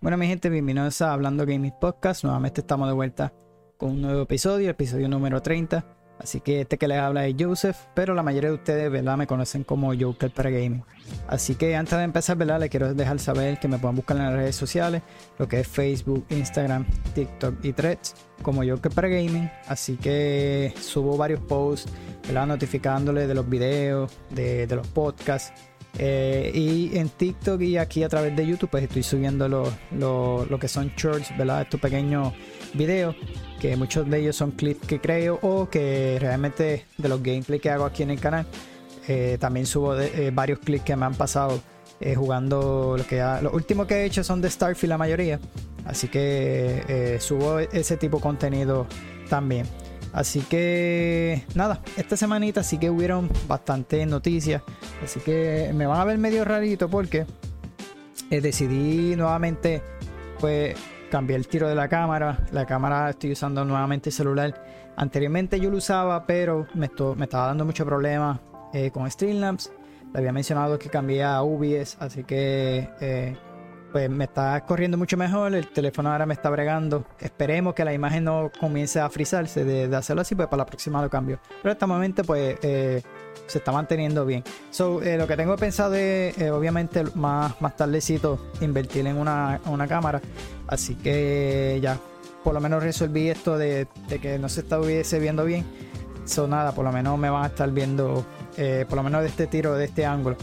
Bueno, mi gente, bienvenidos a Hablando Gaming Podcast. Nuevamente estamos de vuelta con un nuevo episodio, episodio número 30. Así que este que les habla es Joseph, pero la mayoría de ustedes, ¿verdad? Me conocen como Joker para Gaming. Así que antes de empezar, ¿verdad? Les quiero dejar saber que me puedan buscar en las redes sociales, lo que es Facebook, Instagram, TikTok y Threads, como Joker para Gaming. Así que subo varios posts, ¿verdad? Notificándoles de los videos, de, de los podcasts eh, y en TikTok y aquí a través de YouTube, pues estoy subiendo lo, que son shorts, ¿verdad? Estos pequeños videos, que muchos de ellos son clips que creo o que realmente de los gameplays que hago aquí en el canal. Eh, también subo eh, varios clips que me han pasado jugando. Lo que los últimos que he hecho son de Starfield, la mayoría. Así que subo ese tipo de contenido también. Así que nada, esta semanita sí que hubieron bastantes noticias. Así que me van a ver medio rarito porque eh, decidí nuevamente pues cambiar el tiro de la cámara. La cámara estoy usando nuevamente el celular. Anteriormente yo lo usaba, pero me, estaba dando mucho problema eh, con Streamlabs. Le había mencionado que cambié a UBS, así que eh, pues me está corriendo mucho mejor, el teléfono ahora me está bregando. Esperemos que la imagen no comience a frizarse de, hacerlo así, pues para la próxima lo cambio. Pero este momento pues eh, se está manteniendo bien. So, eh, lo que tengo pensado es, eh, obviamente, más, más tardecito, invertir en una, cámara. Así que ya, por lo menos resolví esto de, que no se estuviese viendo bien. So, nada, por lo menos me van a estar viendo, por lo menos de este tiro, de este ángulo.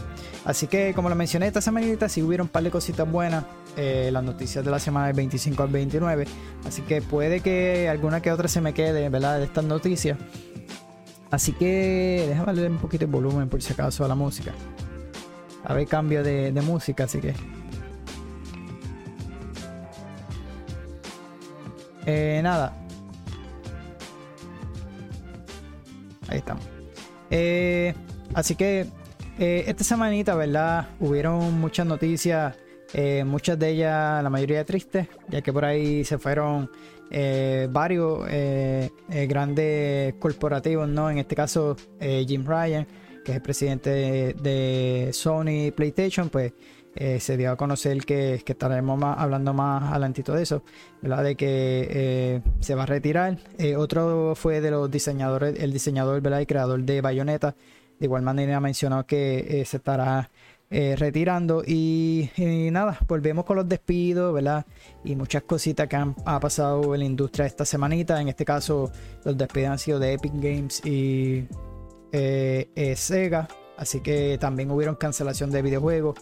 Así que, como lo mencioné esta semanita, sí hubieron un par de cositas buenas. Eh, las noticias de la semana del 25 al 29. Así que puede que alguna que otra se me quede, ¿verdad? De estas noticias. Así que déjame leer un poquito el volumen por si acaso a la música. A ver, cambio de, música, así que. Eh, nada. Ahí estamos. Eh, así que eh, esta semanita, ¿verdad? Hubieron muchas noticias, eh, muchas de ellas, la mayoría tristes, ya que por ahí se fueron eh, varios grandes corporativos, ¿no? En este caso, Jim Ryan, que es el presidente de, Sony PlayStation, pues se dio a conocer que, estaremos hablando más adelantito de eso, ¿verdad? De que se va a retirar. otro fue de los diseñadores, el diseñador, ¿verdad? Y creador de Bayonetta de igual manera mencionó que eh, se estará eh, retirando. Y, nada, volvemos con los despidos, ¿verdad? Y muchas cositas que han ha pasado en la industria esta semanita. En este caso, los despidos han sido de Epic Games y eh, Sega. Así que también hubieron cancelación de videojuegos.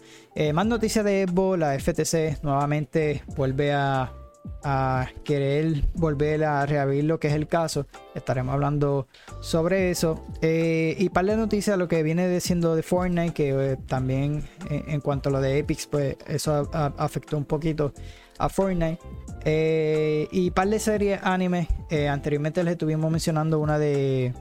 más noticias de Evo, la FTC nuevamente vuelve a a querer volver a reabrir lo que es el caso. Estaremos hablando sobre eso. Eh, y para la noticia, lo que viene diciendo de Fortnite, que eh, también eh, en cuanto a lo de Epic, pues eso afectó un poquito a Fortnite. y para de series anime, anteriormente les estuvimos mencionando una de.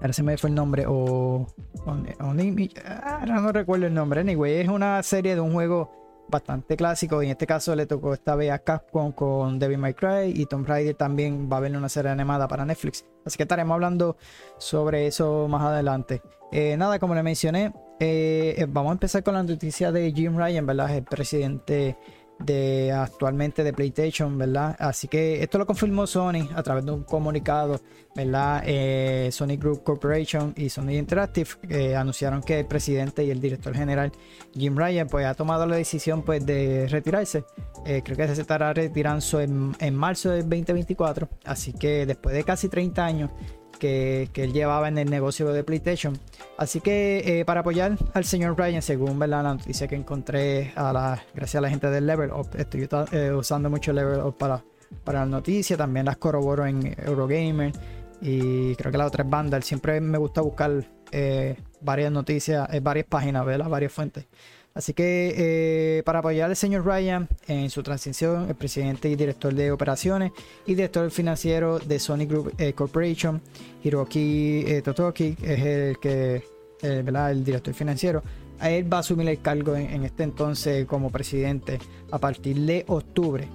Ahora se me fue el nombre, o. ahora no recuerdo el nombre. Anyway, es una serie de un juego bastante clásico. Y en este caso le tocó esta vez a Capcom con Devil May Cry y Tomb Raider también va a haber una serie animada para Netflix. Así que estaremos hablando sobre eso más adelante. Eh, nada, como le mencioné, eh, eh, vamos a empezar con la noticia de Jim Ryan, ¿verdad? El presidente de actualmente de PlayStation, ¿verdad? Así que esto lo confirmó Sony a través de un comunicado, ¿verdad? Eh, Sony Group Corporation y Sony Interactive anunciaron que el presidente y el director general Jim Ryan pues ha tomado la decisión pues de retirarse. Eh, creo que se estará retirando en, en marzo del 2024, así que después de casi 30 años que, él llevaba en el negocio de PlayStation. Así que eh, para apoyar al señor Ryan, según la noticia que encontré la, gracias a la gente del Level Up, estoy eh, usando mucho Level Up para, para las noticias, también las corroboro en Eurogamer y creo que la otra es Vandal. Siempre me gusta buscar eh, varias noticias, varias páginas, ¿verdad? varias fuentes. Así que eh, para apoyar al señor Ryan en su transición, el presidente y director de operaciones y director financiero de Sony Group eh, Corporation, Hiroki eh, Totoki, es el que, ¿verdad? el director financiero. Él va a asumir el cargo en, este entonces como presidente a partir de octubre.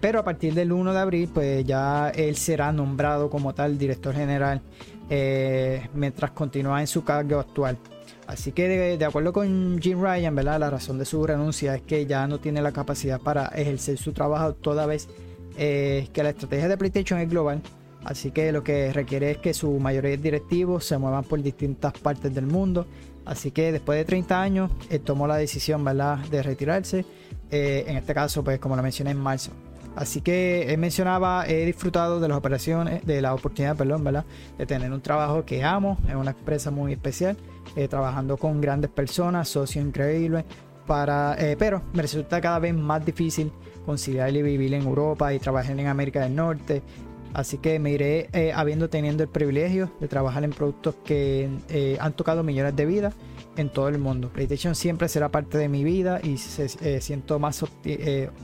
pero a partir del 1 de abril, pues ya él será nombrado como tal director general mientras continúa en su cargo actual. Así que de, acuerdo con Jim Ryan, ¿verdad? La razón de su renuncia es que ya no tiene la capacidad para ejercer su trabajo toda vez eh, que la estrategia de PlayStation es global. Así que lo que requiere es que su mayoría directivos se muevan por distintas partes del mundo. Así que después de 30 años, tomó la decisión, ¿verdad? De retirarse. Eh, en este caso, pues como lo mencioné en marzo. Así que él mencionaba, he disfrutado de las operaciones, de la oportunidad, perdón, ¿verdad? De tener un trabajo que amo, en una empresa muy especial, eh, trabajando con grandes personas, socios increíbles, para, eh, pero me resulta cada vez más difícil conciliar y vivir en Europa y trabajar en América del Norte. Así que me iré eh, habiendo teniendo el privilegio de trabajar en productos que han tocado millones de vidas en todo el mundo. PlayStation siempre será parte de mi vida y se, siento más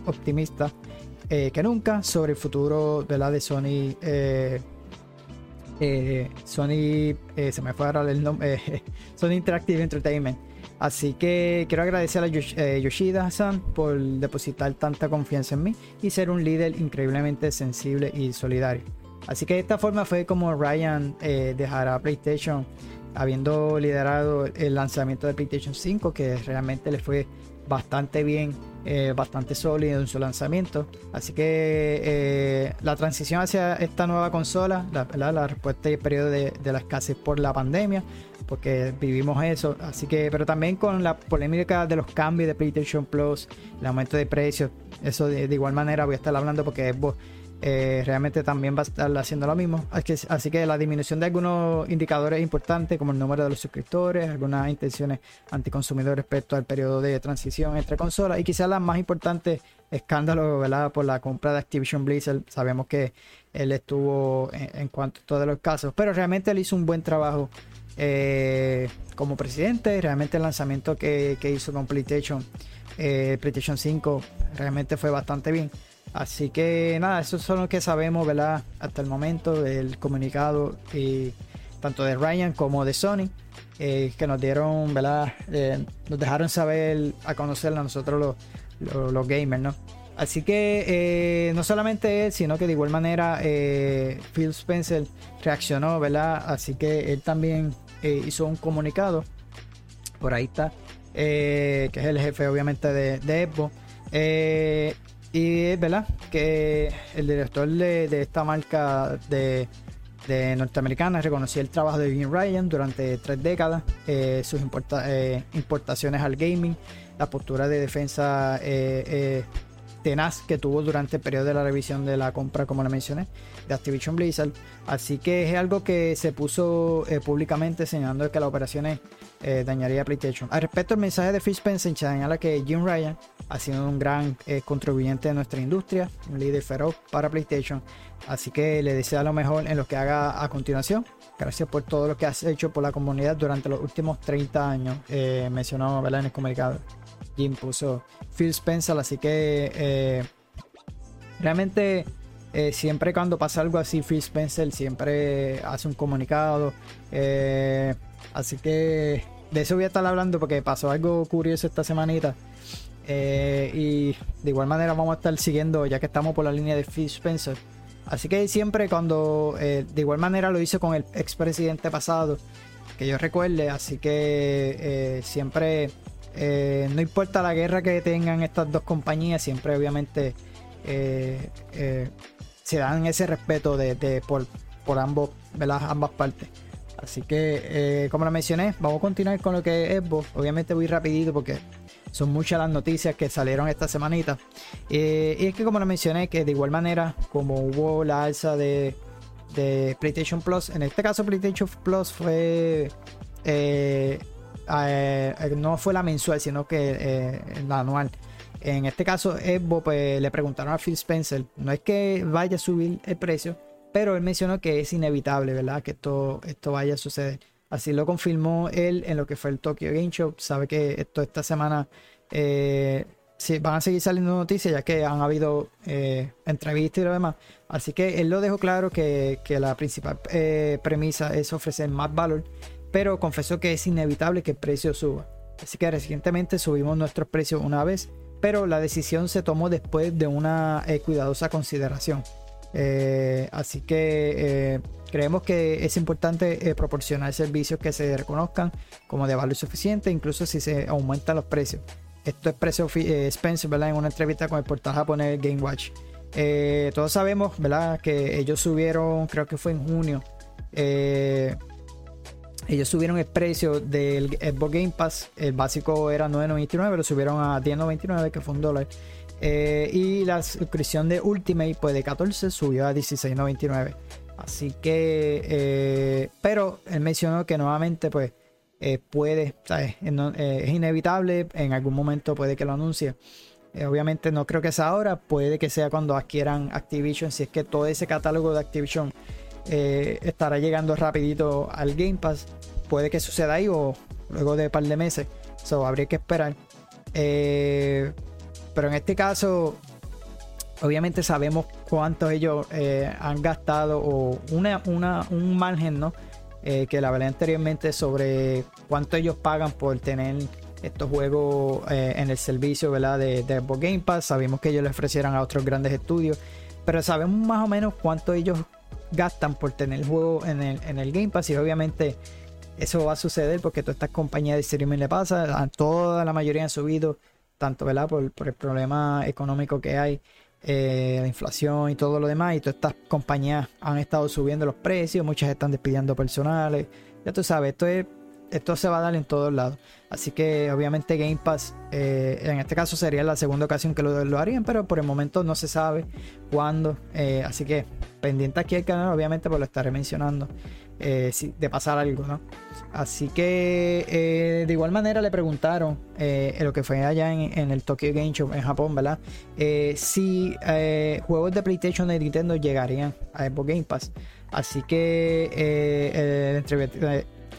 optimista que nunca sobre el futuro de la de Sony. Eh, eh, Sony, se me fue el nombre, Sony Interactive Entertainment. Así que quiero agradecer a Yoshida-san por depositar tanta confianza en mí y ser un líder increíblemente sensible y solidario. Así que de esta forma fue como Ryan dejará PlayStation habiendo liderado el lanzamiento de PlayStation 5, que realmente le fue bastante bien, eh, bastante sólido en su lanzamiento. Así que eh, la transición hacia esta nueva consola, la, respuesta y el periodo de, la escasez por la pandemia, porque vivimos eso. Así que, pero también con la polémica de los cambios de PlayStation Plus, el aumento de precios, eso de, de igual manera voy a estar hablando porque eh, realmente también va a estar haciendo lo mismo. Así que, la disminución de algunos indicadores importantes, como el número de los suscriptores, algunas intenciones anticonsumidores respecto al periodo de transición entre consolas y quizás la más importante escándalo por la compra de Activision Blizzard. Sabemos que él estuvo en, cuanto a todos los casos, pero realmente él hizo un buen trabajo eh, como presidente. Realmente el lanzamiento que, hizo con PlayStation, eh, PlayStation 5, realmente fue bastante bien. Así que nada, eso son lo que sabemos, ¿verdad? Hasta el momento del comunicado tanto de Ryan como de Sony, eh, que nos dieron, ¿verdad? Eh, nos dejaron saber a conocer a nosotros los, gamers, ¿no? Así que eh, no solamente él, sino que de igual manera Phil Spencer reaccionó, ¿verdad? Así que él también hizo un comunicado. Por ahí está. que es el jefe obviamente de, de. Y es verdad que el director de, esta marca de, norteamericana reconocía el trabajo de Jim Ryan durante tres décadas, eh, sus eh, importaciones al gaming, la postura de defensa eh, tenaz que tuvo durante el periodo de la revisión de la compra, como le mencioné, de Activision Blizzard. Así que es algo que se puso públicamente señalando que las operaciones dañaría a PlayStation. Al respecto, el mensaje de Phil Spencer señala que Jim Ryan ha sido un gran eh, contribuyente de nuestra industria, un líder feroz para PlayStation. Así que le deseo lo mejor en lo que haga a continuación. Gracias por todo lo que has hecho por la comunidad durante los últimos 30 años. Eh, mencionó en el comunicado. Jim puso Phil Spencer, así que eh, realmente eh, siempre cuando pasa algo así, Phil Spencer siempre hace un comunicado. así que de eso voy a estar hablando porque pasó algo curioso esta semanita. Eh, y de igual manera vamos a estar siguiendo, ya que estamos por la línea de Phil Spencer. Así que siempre cuando, eh, de igual manera lo hice con el expresidente pasado, que yo recuerde, así que eh, siempre, no importa la guerra que tengan estas dos compañías, siempre obviamente se dan ese respeto de, por, por ambos, ambas partes. Así que, como lo mencioné, vamos a continuar con lo que es Xbox. Obviamente voy rapidito porque son muchas las noticias que salieron esta semanita. Eh, y es que como lo mencioné, que de igual manera, como hubo la alza de, PlayStation Plus, en este caso PlayStation Plus fue... Eh, eh, no fue la mensual, sino que la anual. En este caso, Evo pues, le preguntaron a Phil Spencer, no es que vaya a subir el precio, pero él mencionó que es inevitable, ¿verdad? Que esto, esto vaya a suceder. Así lo confirmó él en lo que fue el Tokyo Game Show. Sabe que esto esta semana eh, van a seguir saliendo noticias ya que han habido eh, entrevistas y lo demás. Así que él lo dejó claro que, la principal eh, premisa es ofrecer más valor, pero confesó que es inevitable que el precio suba. Así que recientemente subimos nuestros precios una vez, pero la decisión se tomó después de una cuidadosa consideración. así que Creemos que es importante proporcionar servicios que se reconozcan como de valor suficiente, incluso si se aumentan los precios. Esto expresó Spencer ¿verdad? en una entrevista con el portal japonés Game Watch. todos sabemos ¿verdad? que ellos subieron, creo que fue en junio, ellos subieron el precio del Xbox Game Pass. El básico era 9.99, lo subieron a 10.99, que fue un dólar. Eh, y la suscripción de Ultimate, pues de 14 subió a 16.99. Así que, eh, pero él mencionó que nuevamente, pues, eh, puede, es inevitable, en algún momento puede que lo anuncie. obviamente no creo que sea ahora, puede que sea cuando adquieran Activision, si es que todo ese catálogo de Activision estará llegando rapidito al Game Pass puede que suceda ahí o luego de un par de meses. So, habría que esperar. Eh, pero en este caso, obviamente sabemos cuánto ellos eh, han gastado o una, un margen, ¿no? Eh, que la hablé anteriormente sobre cuánto ellos pagan por tener estos juegos en el servicio ¿verdad? de, de Game Pass. Sabemos que ellos le ofrecieran a otros grandes estudios, pero sabemos más o menos cuánto ellos gastan por tener el juego en el, en el Game Pass y obviamente eso va a suceder porque todas estas compañías de streaming le pasa, a toda la mayoría han subido, tanto ¿verdad? Por, el problema económico que hay, eh, la inflación y todo lo demás, y todas estas compañías han estado subiendo los precios, muchas están despidiendo personales, ya tú sabes, esto es esto se va a dar en todos lados. Así que obviamente Game Pass, eh, en este caso sería la segunda ocasión que lo, harían, pero por el momento no se sabe cuándo. Eh, así que pendiente aquí al canal, obviamente, pues lo estaré mencionando. Eh, de pasar algo, ¿no? Así que eh, de igual manera le preguntaron eh, lo que fue allá en, el Tokyo Game Show en Japón, ¿verdad? si juegos de PlayStation de Nintendo llegarían a Xbox Game Pass. Así que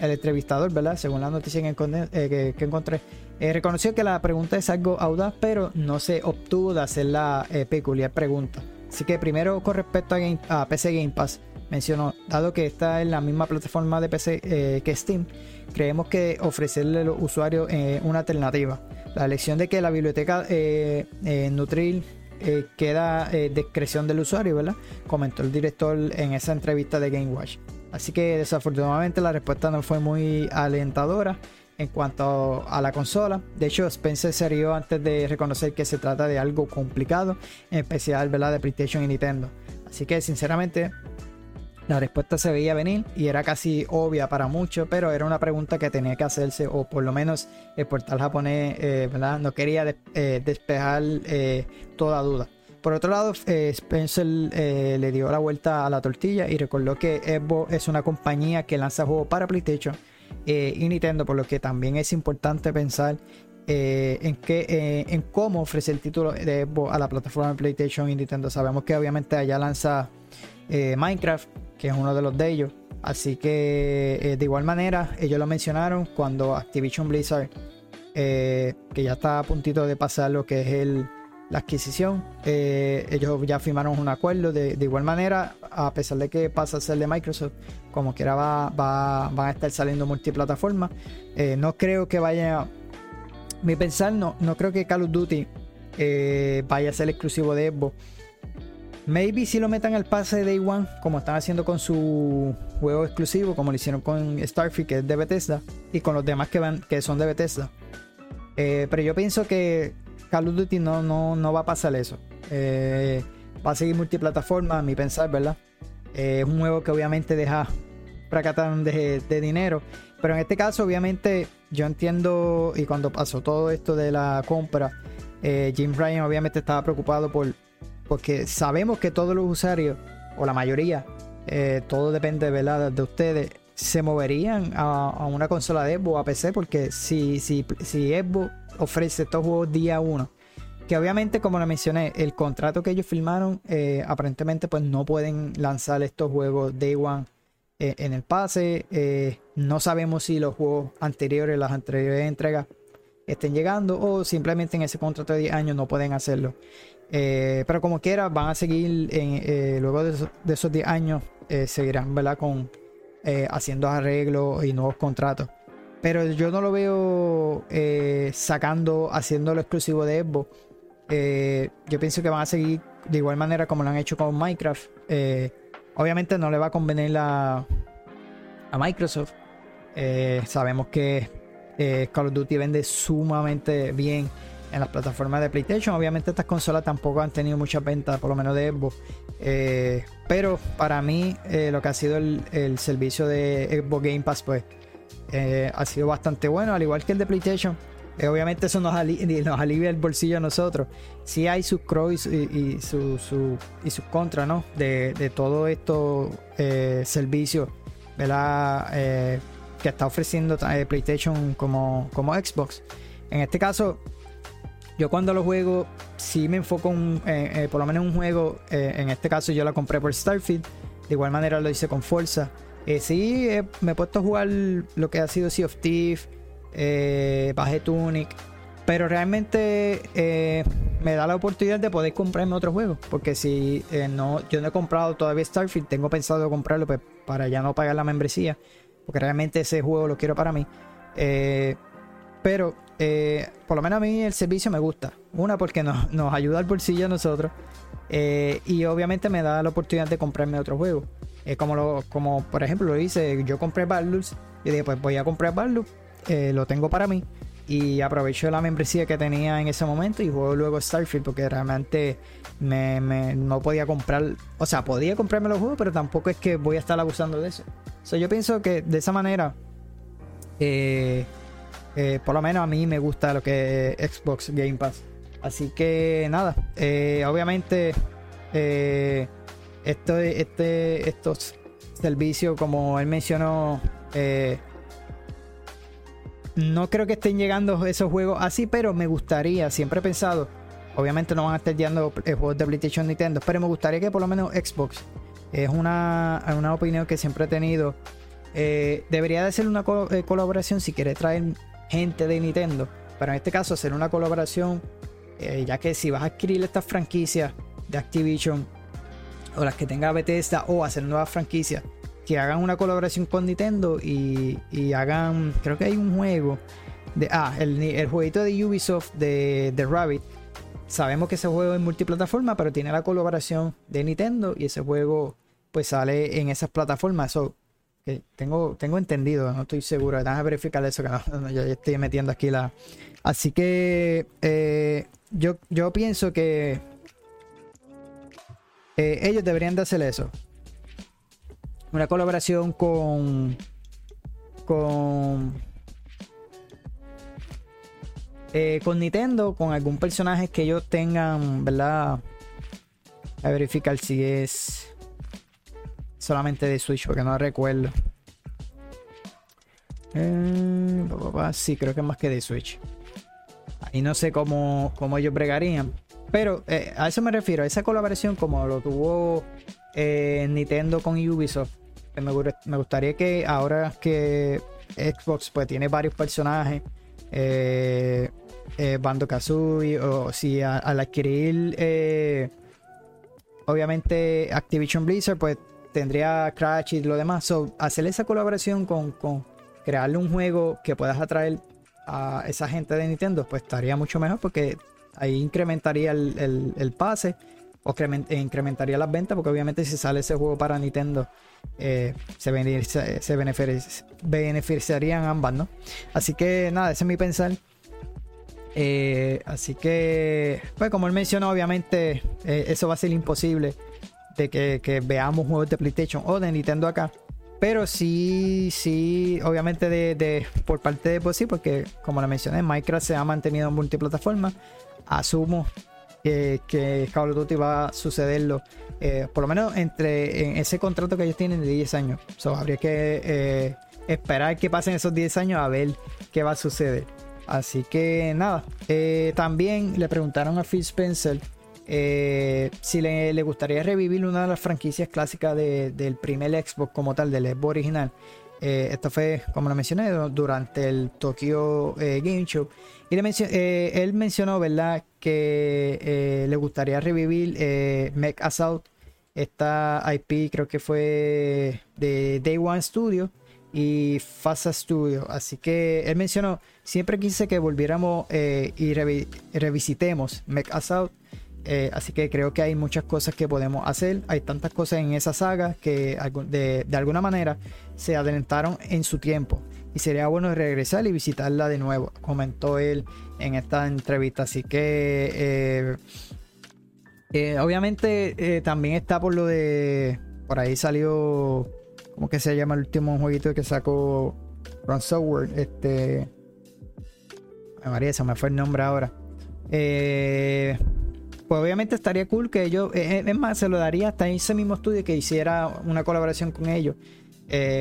el, entrevistador, ¿verdad? Según la noticia que, encontré, reconoció que la pregunta es algo audaz, pero no se obtuvo de hacer la peculiar pregunta. Así que primero con respecto a PC Game Pass mencionó, dado que está en la misma plataforma de PC eh, que Steam, creemos que ofrecerle a los usuarios eh, una alternativa. La elección de que la biblioteca eh, Nutril queda discreción del usuario, ¿verdad? Comentó el director en esa entrevista de Game Watch. Así que desafortunadamente la respuesta no fue muy alentadora en cuanto a la consola. De hecho, Spencer se rió antes de reconocer que se trata de algo complicado, en especial ¿verdad? de PlayStation y Nintendo. Así que sinceramente la respuesta se veía venir y era casi obvia para muchos, pero era una pregunta que tenía que hacerse, o por lo menos el portal japonés eh, no quería eh, despejar eh, toda duda. Por otro lado, Spencer le dio la vuelta a la tortilla y recordó que Xbox es una compañía que lanza juegos para PlayStation y Nintendo, por lo que también es importante pensar en, que, en cómo ofrece el título de Xbox a la plataforma de PlayStation y Nintendo. Sabemos que obviamente allá lanza Minecraft, que es uno de los de ellos. Así que eh, de igual manera, ellos lo mencionaron cuando Activision Blizzard, eh, que ya está a puntito de pasar lo que es el, la adquisición, eh, ellos ya firmaron un acuerdo. De, igual manera, a pesar de que pasa a ser de Microsoft, como quiera va, va, van a estar saliendo multiplataformas. no creo que vaya, mi pensar, no, no creo que Call of Duty vaya a ser exclusivo de Xbox Maybe si lo metan al pase de Day One, como están haciendo con su juego exclusivo, como lo hicieron con Starfield, que es de Bethesda, y con los demás que, van, que son de Bethesda. Eh, pero yo pienso que Call of Duty no, no, no va a pasar eso. Eh, va a seguir multiplataforma, a mi pensar, ¿verdad? Eh, es un juego que obviamente deja para de, de dinero. Pero en este caso, obviamente, yo entiendo, y cuando pasó todo esto de la compra, Jim Ryan obviamente estaba preocupado por porque sabemos que todos los usuarios, o la mayoría, eh, todo depende de ustedes, se moverían a, una consola de Xbox, a PC, porque si, si, si Xbox ofrece estos juegos día 1, que obviamente como lo mencioné, el contrato que ellos firmaron, eh, aparentemente pues no pueden lanzar estos juegos Day One eh, en el pase, no sabemos si los juegos anteriores, las anteriores entregas, estén llegando o simplemente en ese contrato de 10 años no pueden hacerlo. Eh, pero como quiera, van a seguir eh, luego de, esos 10 años, eh, seguirán ¿verdad? Con, haciendo arreglos y nuevos contratos. Pero yo no lo veo sacando, haciéndolo exclusivo de Xbox. yo pienso que van a seguir de igual manera como lo han hecho con Minecraft. obviamente no le va a convenir a, Microsoft. Sabemos que Call of Duty vende sumamente bien en las plataformas de PlayStation. Obviamente estas consolas tampoco han tenido muchas ventas, por lo menos de Xbox. Eh, pero para mí lo que ha sido el, servicio de Xbox Game Pass pues ha sido bastante bueno, al igual que el de PlayStation. obviamente eso nos, alivia el bolsillo a nosotros. Sí hay sus pros y, sus contras, ¿no? De, de todos estos servicios, que está ofreciendo eh, PlayStation como, como Xbox. En este caso, yo cuando lo juego, sí me enfoco en, eh, eh, por lo menos en un juego. en este caso, yo la compré por Starfield. De igual manera lo hice con Forza. sí, me he puesto a jugar lo que ha sido Sea of Thief, bajé Tunic. Pero realmente me da la oportunidad de poder comprarme otro juego. Porque si no, yo no he comprado todavía Starfield, tengo pensado comprarlo pues, para ya no pagar la membresía porque realmente ese juego lo quiero para mí. Eh, pero eh, por lo menos a mí el servicio me gusta. Una, porque nos, ayuda al bolsillo a nosotros. Eh, y obviamente me da la oportunidad de comprarme otro juego. como, lo, como por ejemplo lo hice, yo compré Barlus y dije, pues voy a comprar Barlus, lo tengo para mí. Y aprovecho la membresía que tenía en ese momento y juego luego Starfield porque realmente me, no podía comprar, o sea, podía comprarme los juegos, pero tampoco es que voy a estar abusando de eso. So, yo pienso que de esa manera, eh, eh, por lo menos a mí me gusta lo que es Xbox Game Pass. Así que nada, eh, obviamente esto, este, estos servicios, como él mencionó, no creo que estén llegando esos juegos así, pero me gustaría, siempre he pensado, obviamente no van a estar llegando juegos de PlayStation Nintendo, pero me gustaría que por lo menos Xbox es una, una opinión que siempre he tenido. Eh, debería de ser una eh, colaboración si quiere traer gente de Nintendo. Pero en este caso hacer una colaboración, eh, ya que si vas a adquirir estas franquicias de Activision o las que tenga Bethesda o hacer nuevas franquicias, que hagan una colaboración con Nintendo y, hagan, creo que hay un juego, de, ah, el, el jueguito de Ubisoft de, Rabbit. Sabemos que ese juego es multiplataforma, pero tiene la colaboración de Nintendo y ese juego pues sale en esas plataformas. Eso tengo, tengo entendido, no estoy seguro. Déjame verificar eso, que no, yo estoy metiendo aquí la. Así que eh, yo, yo pienso que eh, ellos deberían de hacer eso. Una colaboración con. con. Eh, con Nintendo, con algún personaje que ellos tengan, ¿verdad? A verificar si es solamente de Switch, porque no recuerdo. Eh, sí, creo que es más que de Switch. Y no sé cómo, cómo ellos bregarían. Pero eh, a eso me refiero, a esa colaboración como lo tuvo eh, Nintendo con Ubisoft. Me, me, gustaría que ahora que Xbox pues tiene varios personajes, Bando Kazooie, o si al adquirir obviamente Activision Blizzard, pues tendría Crash y lo demás. So, hacer esa colaboración con, con crearle un juego que puedas atraer a esa gente de Nintendo, pues estaría mucho mejor porque ahí incrementaría el, pase o incrementaría las ventas porque obviamente si sale ese juego para Nintendo eh, se, se beneficiarían ambas, ¿no? Así que nada, ese es mi pensar. Eh, así que, pues como él mencionó, obviamente eh, eso va a ser imposible de que, veamos juegos de PlayStation o de Nintendo acá. Pero sí, sí, obviamente de, por parte de pues sí, porque como le mencioné, Minecraft se ha mantenido en multiplataforma. Asumo que, que Call of Duty va a sucederlo, eh, por lo menos entre en ese contrato que ellos tienen de 10 años. So, habría que eh, esperar que pasen esos 10 años a ver qué va a suceder. Así que nada, eh, también le preguntaron a Phil Spencer eh, si le, gustaría revivir una de las franquicias clásicas del primer Xbox como tal, del Xbox original. Eh, esto fue, como lo mencioné, durante el Tokyo eh, Game Show. Y él mencionó, ¿verdad?, que le gustaría revivir Mech Assault. Esta IP creo que fue de Day One Studio y Fasa Studio. Así que él mencionó, siempre quise que volviéramos y revisitemos Mech Assault Eh, así que creo que hay muchas cosas que podemos hacer. Hay tantas cosas en esa saga que de, alguna manera se adelantaron en su tiempo. Y sería bueno regresar y visitarla de nuevo, comentó él en esta entrevista. Así que eh, eh, obviamente también está por lo de... Por ahí salió... ¿Cómo que se llama el último jueguito que sacó Ron Software? Este... María, se me fue el nombre ahora. Eh, pues obviamente estaría cool que ellos, eh, eh, es más, se lo daría hasta ese mismo estudio que hiciera una colaboración con ellos.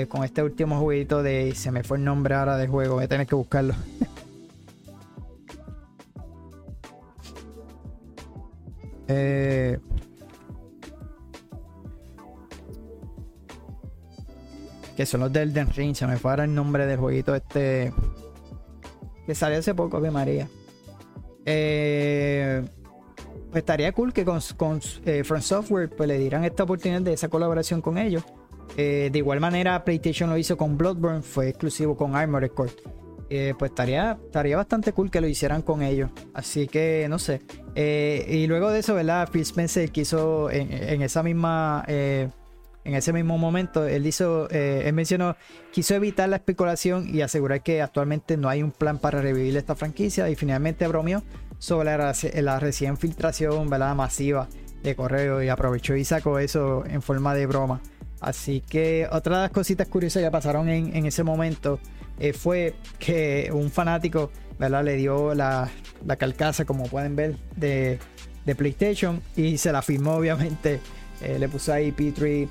con este último jueguito de. Se me fue el nombre ahora del juego, voy a tener que buscarlo. que son los del Elden Ring, se me fue ahora el nombre del jueguito este. Que salió hace poco, que María. Eh, pues estaría cool que con, con eh, From Software pues le dieran esta oportunidad de esa colaboración con ellos. Eh, de igual manera, PlayStation lo hizo con Bloodborne, fue exclusivo con Armored Core. pues estaría, estaría bastante cool que lo hicieran con ellos. Así que no sé. y luego de eso, ¿verdad? Phil Spencer quiso en, en esa misma en ese mismo momento, él hizo, eh, él mencionó, quiso evitar la especulación y asegurar que actualmente no hay un plan para revivir esta franquicia y finalmente bromeó sobre la, recién filtración ¿verdad? masiva de correo y aprovechó y sacó eso en forma de broma. Así que otra de las cositas curiosas que pasaron en, ese momento eh, fue que un fanático ¿verdad? le dio la, la como pueden ver, de, de PlayStation y se la firmó obviamente. Eh, le puso ahí P3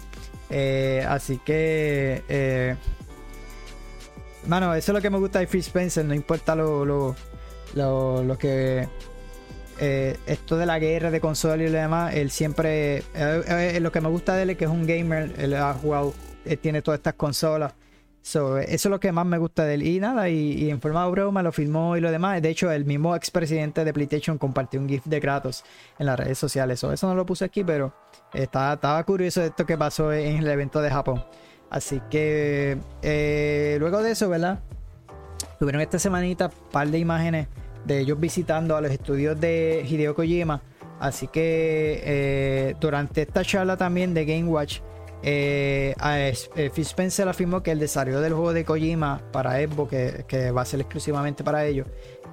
eh, así que, mano, eso es lo que me gusta de Phil Spencer, no importa lo, lo, lo, que. Eh, esto de la guerra de consolas y lo demás, él siempre. lo que me gusta de él es que es un gamer, él ha jugado, él tiene todas estas consolas. eso es lo que más me gusta de él. Y nada, y, en forma de broma lo filmó y lo demás. De hecho, el mismo expresidente de PlayStation compartió un GIF de Kratos en las redes sociales. eso no lo puse aquí, pero estaba, estaba curioso de esto que pasó en el evento de Japón. Así que eh, luego de eso, ¿verdad? Tuvieron esta semanita un par de imágenes de ellos visitando a los estudios de Hideo Kojima. Así que eh, durante esta charla también de Game Watch, eh, eh, Phil Spencer afirmó que el desarrollo del juego de Kojima para Xbox, que, que va a ser exclusivamente para ellos,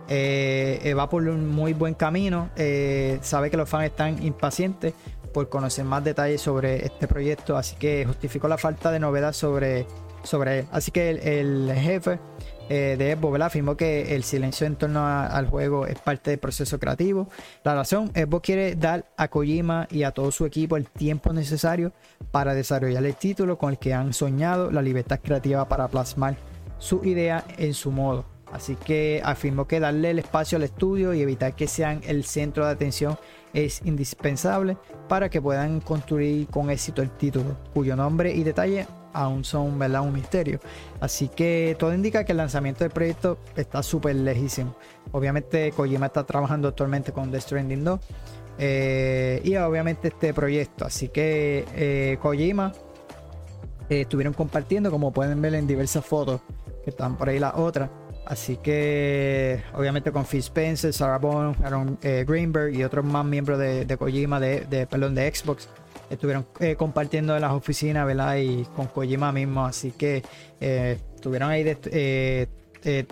va por un muy buen camino. sabe que los fans están impacientes por conocer más detalles sobre este proyecto, así que justificó la falta de novedad sobre, sobre él. Así que el, jefe eh, de Xbox afirmó que el silencio en torno al juego es parte del proceso creativo. La razón, Xbox quiere dar a Kojima y a todo su equipo el tiempo necesario para desarrollar el título con el que han soñado, la libertad creativa para plasmar su idea en su modo. Así que afirmó que darle el espacio al estudio y evitar que sean el centro de atención es indispensable para que puedan construir con éxito el título, cuyo nombre y detalle aún son ¿verdad? un misterio. Así que todo indica que el lanzamiento del proyecto está súper lejísimo. Obviamente Kojima está trabajando actualmente con The Stranding 2 eh, y obviamente este proyecto. Así que eh, Kojima eh, estuvieron compartiendo, como pueden ver en diversas fotos, que están por ahí las otras Así que, obviamente, con Phil Spencer, Sarah Bond, Aaron Greenberg y otros más miembros de, Kojima, de, de, perdón, de Xbox, estuvieron eh, compartiendo en las oficinas, ¿verdad? Y con Kojima mismo. Así que eh, estuvieron ahí de,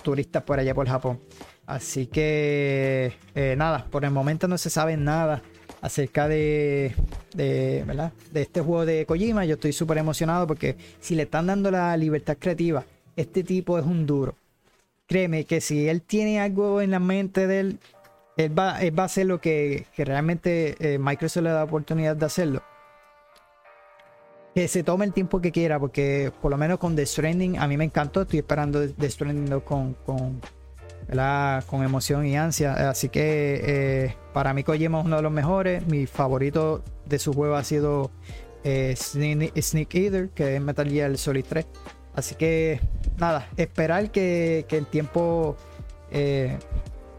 turistas por allá por Japón. Así que, nada, por el momento no se sabe nada acerca de, de, ¿verdad? de este juego de Kojima. Yo estoy súper emocionado porque si le están dando la libertad creativa, este tipo es un duro créeme que si él tiene algo en la mente de él, él va, va a hacer lo que, realmente eh, Microsoft le da oportunidad de hacerlo. Que se tome el tiempo que quiera, porque por lo menos con The Stranding a mí me encantó. Estoy esperando The Stranding con, con, con emoción y ansia. Así que eh, para mí Kojima es uno de los mejores. Mi favorito de su juego ha sido eh, Sneak Eater, que es Metal Gear Solid 3. Así que nada, esperar que, el tiempo, eh,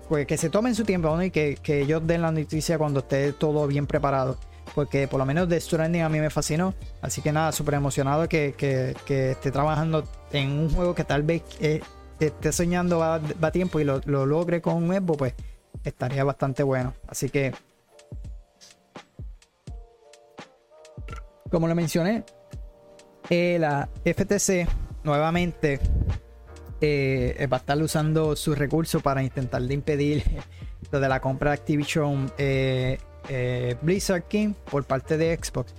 pues que se tomen su tiempo y que, ellos den la noticia cuando esté todo bien preparado porque por lo menos The Stranding a mí me fascinó. Así que nada, súper emocionado que, que, esté trabajando en un juego que tal vez eh, esté soñando va, va, tiempo y lo, lo logre con un Evo, pues estaría bastante bueno. Así que, como lo mencioné, eh, la FTC nuevamente eh, va a estar usando sus recursos para intentar de impedir lo de la compra de Activision Blizzard King por parte de Xbox.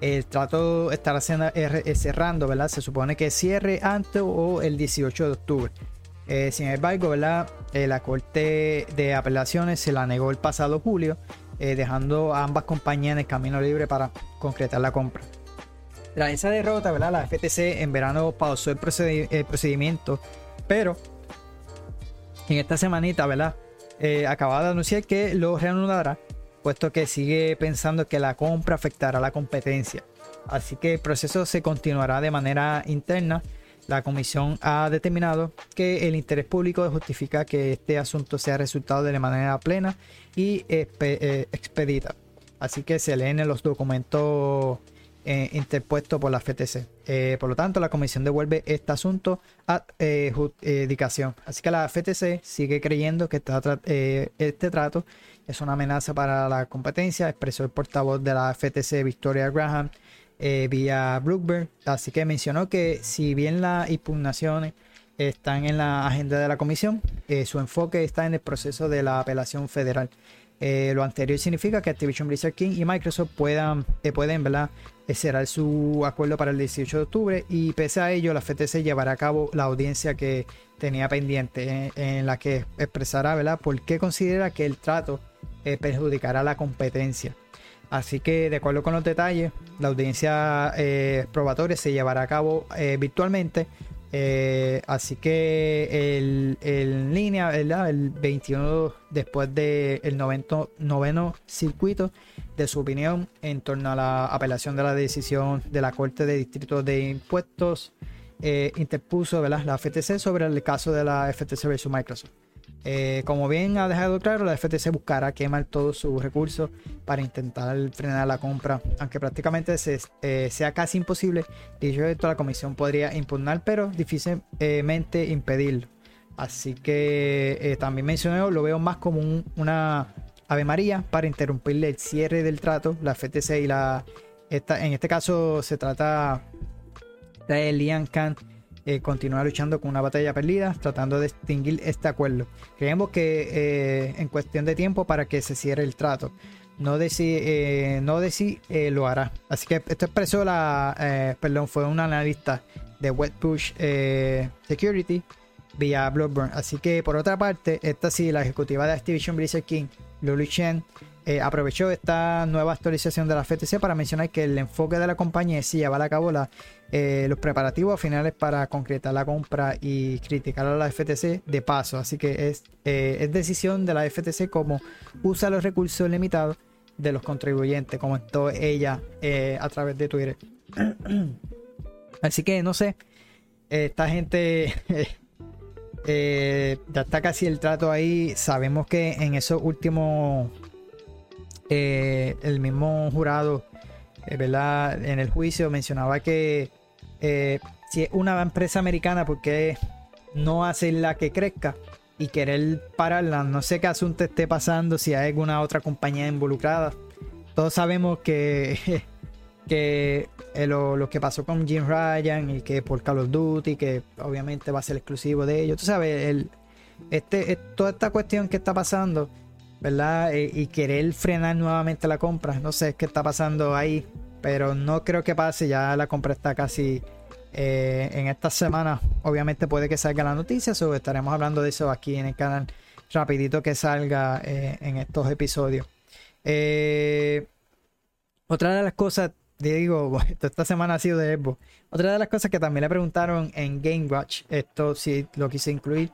El trato estará cerrando, ¿verdad? Se supone que cierre antes o el 18 de octubre. sin embargo, ¿verdad? la Corte de Apelaciones se la negó el pasado julio, dejando a ambas compañías en el camino libre para concretar la compra. Tras esa derrota, ¿verdad? La FTC en verano pausó el, procedimiento, pero en esta semanita, ¿verdad? Eh, de anunciar que lo reanudará, puesto que sigue pensando que la compra afectará a la competencia. Así que el proceso se continuará de manera interna. La comisión ha determinado que el interés público justifica que este asunto sea resultado de manera plena y eh, expedita. Así que se leen en los documentos eh, interpuesto por la FTC. Eh, por lo tanto, la comisión devuelve este asunto a eh, adjudicación. Así que la FTC sigue creyendo que este trato es una amenaza para la competencia, expresó el portavoz de la FTC, Victoria Graham, vía Bloomberg. Así que mencionó que si bien las impugnaciones están en la agenda de la comisión, su enfoque está en el proceso de la apelación federal. Lo anterior significa que Activision Blizzard King y Microsoft puedan, pueden ¿verdad? será su acuerdo para el 18 de octubre y pese a ello la FTC llevará a cabo la audiencia que tenía pendiente en, la que expresará ¿verdad? por qué considera que el trato eh, perjudicará la competencia. Así que de acuerdo con los detalles, la audiencia eh, probatoria se llevará a cabo eh, virtualmente eh, así que el, en línea, ¿verdad? El 21 después del noveno circuito de su opinión en torno a la apelación de la decisión de la Corte de Distrito de Impuestos, eh, interpuso ¿verdad? la FTC sobre el caso de la FTC versus Microsoft. Eh, como bien ha dejado claro, la FTC buscará quemar todos sus recursos para intentar frenar la compra, aunque prácticamente eh, sea casi imposible. Dicho esto, la comisión podría impugnar, pero difícilmente impedirlo. Así que eh, también mencioné, lo veo más como una Ave María para interrumpirle el cierre del trato. La FTC y la. en este caso se trata de Lian Khan eh, continuar luchando con una batalla perdida, tratando de extinguir este acuerdo. Creemos que eh, en cuestión de tiempo para que se cierre el trato. No de si, eh, no de si lo hará. Así que esto expresó la, perdón, fue un analista de Wet Push Security vía Bloodburn. Así que por otra parte, esta sí, la ejecutiva de Activision Blizzard King, Lulu Chen, eh, aprovechó esta nueva actualización de la FTC para mencionar que el enfoque de la compañía es llevar a cabo eh, los preparativos finales para concretar la compra y criticar a la FTC de paso. Así que es, eh, es decisión de la FTC cómo usa los recursos limitados de los contribuyentes, como esto ella a través de Twitter. Así que no sé, esta gente ya está casi el trato ahí. Sabemos que en esos últimos eh, el mismo jurado, eh, ¿verdad? En el juicio mencionaba que eh, si es una empresa americana, ¿por qué no hace la que crezca y querer pararla? No sé qué asunto esté pasando, si hay alguna otra compañía involucrada. Todos sabemos que, que lo, que pasó con Jim Ryan y que por Call of Duty, que obviamente va a ser exclusivo de ellos. Tú sabes, el, este, toda esta cuestión que está pasando ¿verdad? Eh, y querer frenar nuevamente la compra. No sé qué está pasando ahí, pero no creo que pase. Ya la compra está casi eh, en esta semana. Obviamente puede que salga la noticia, o estaremos hablando de eso aquí en el canal rapidito que salga eh, en estos episodios. otra de las cosas, digo, esta semana ha sido de Xbox. Otra de las cosas que también le preguntaron en Game Watch, esto sí lo quise incluir,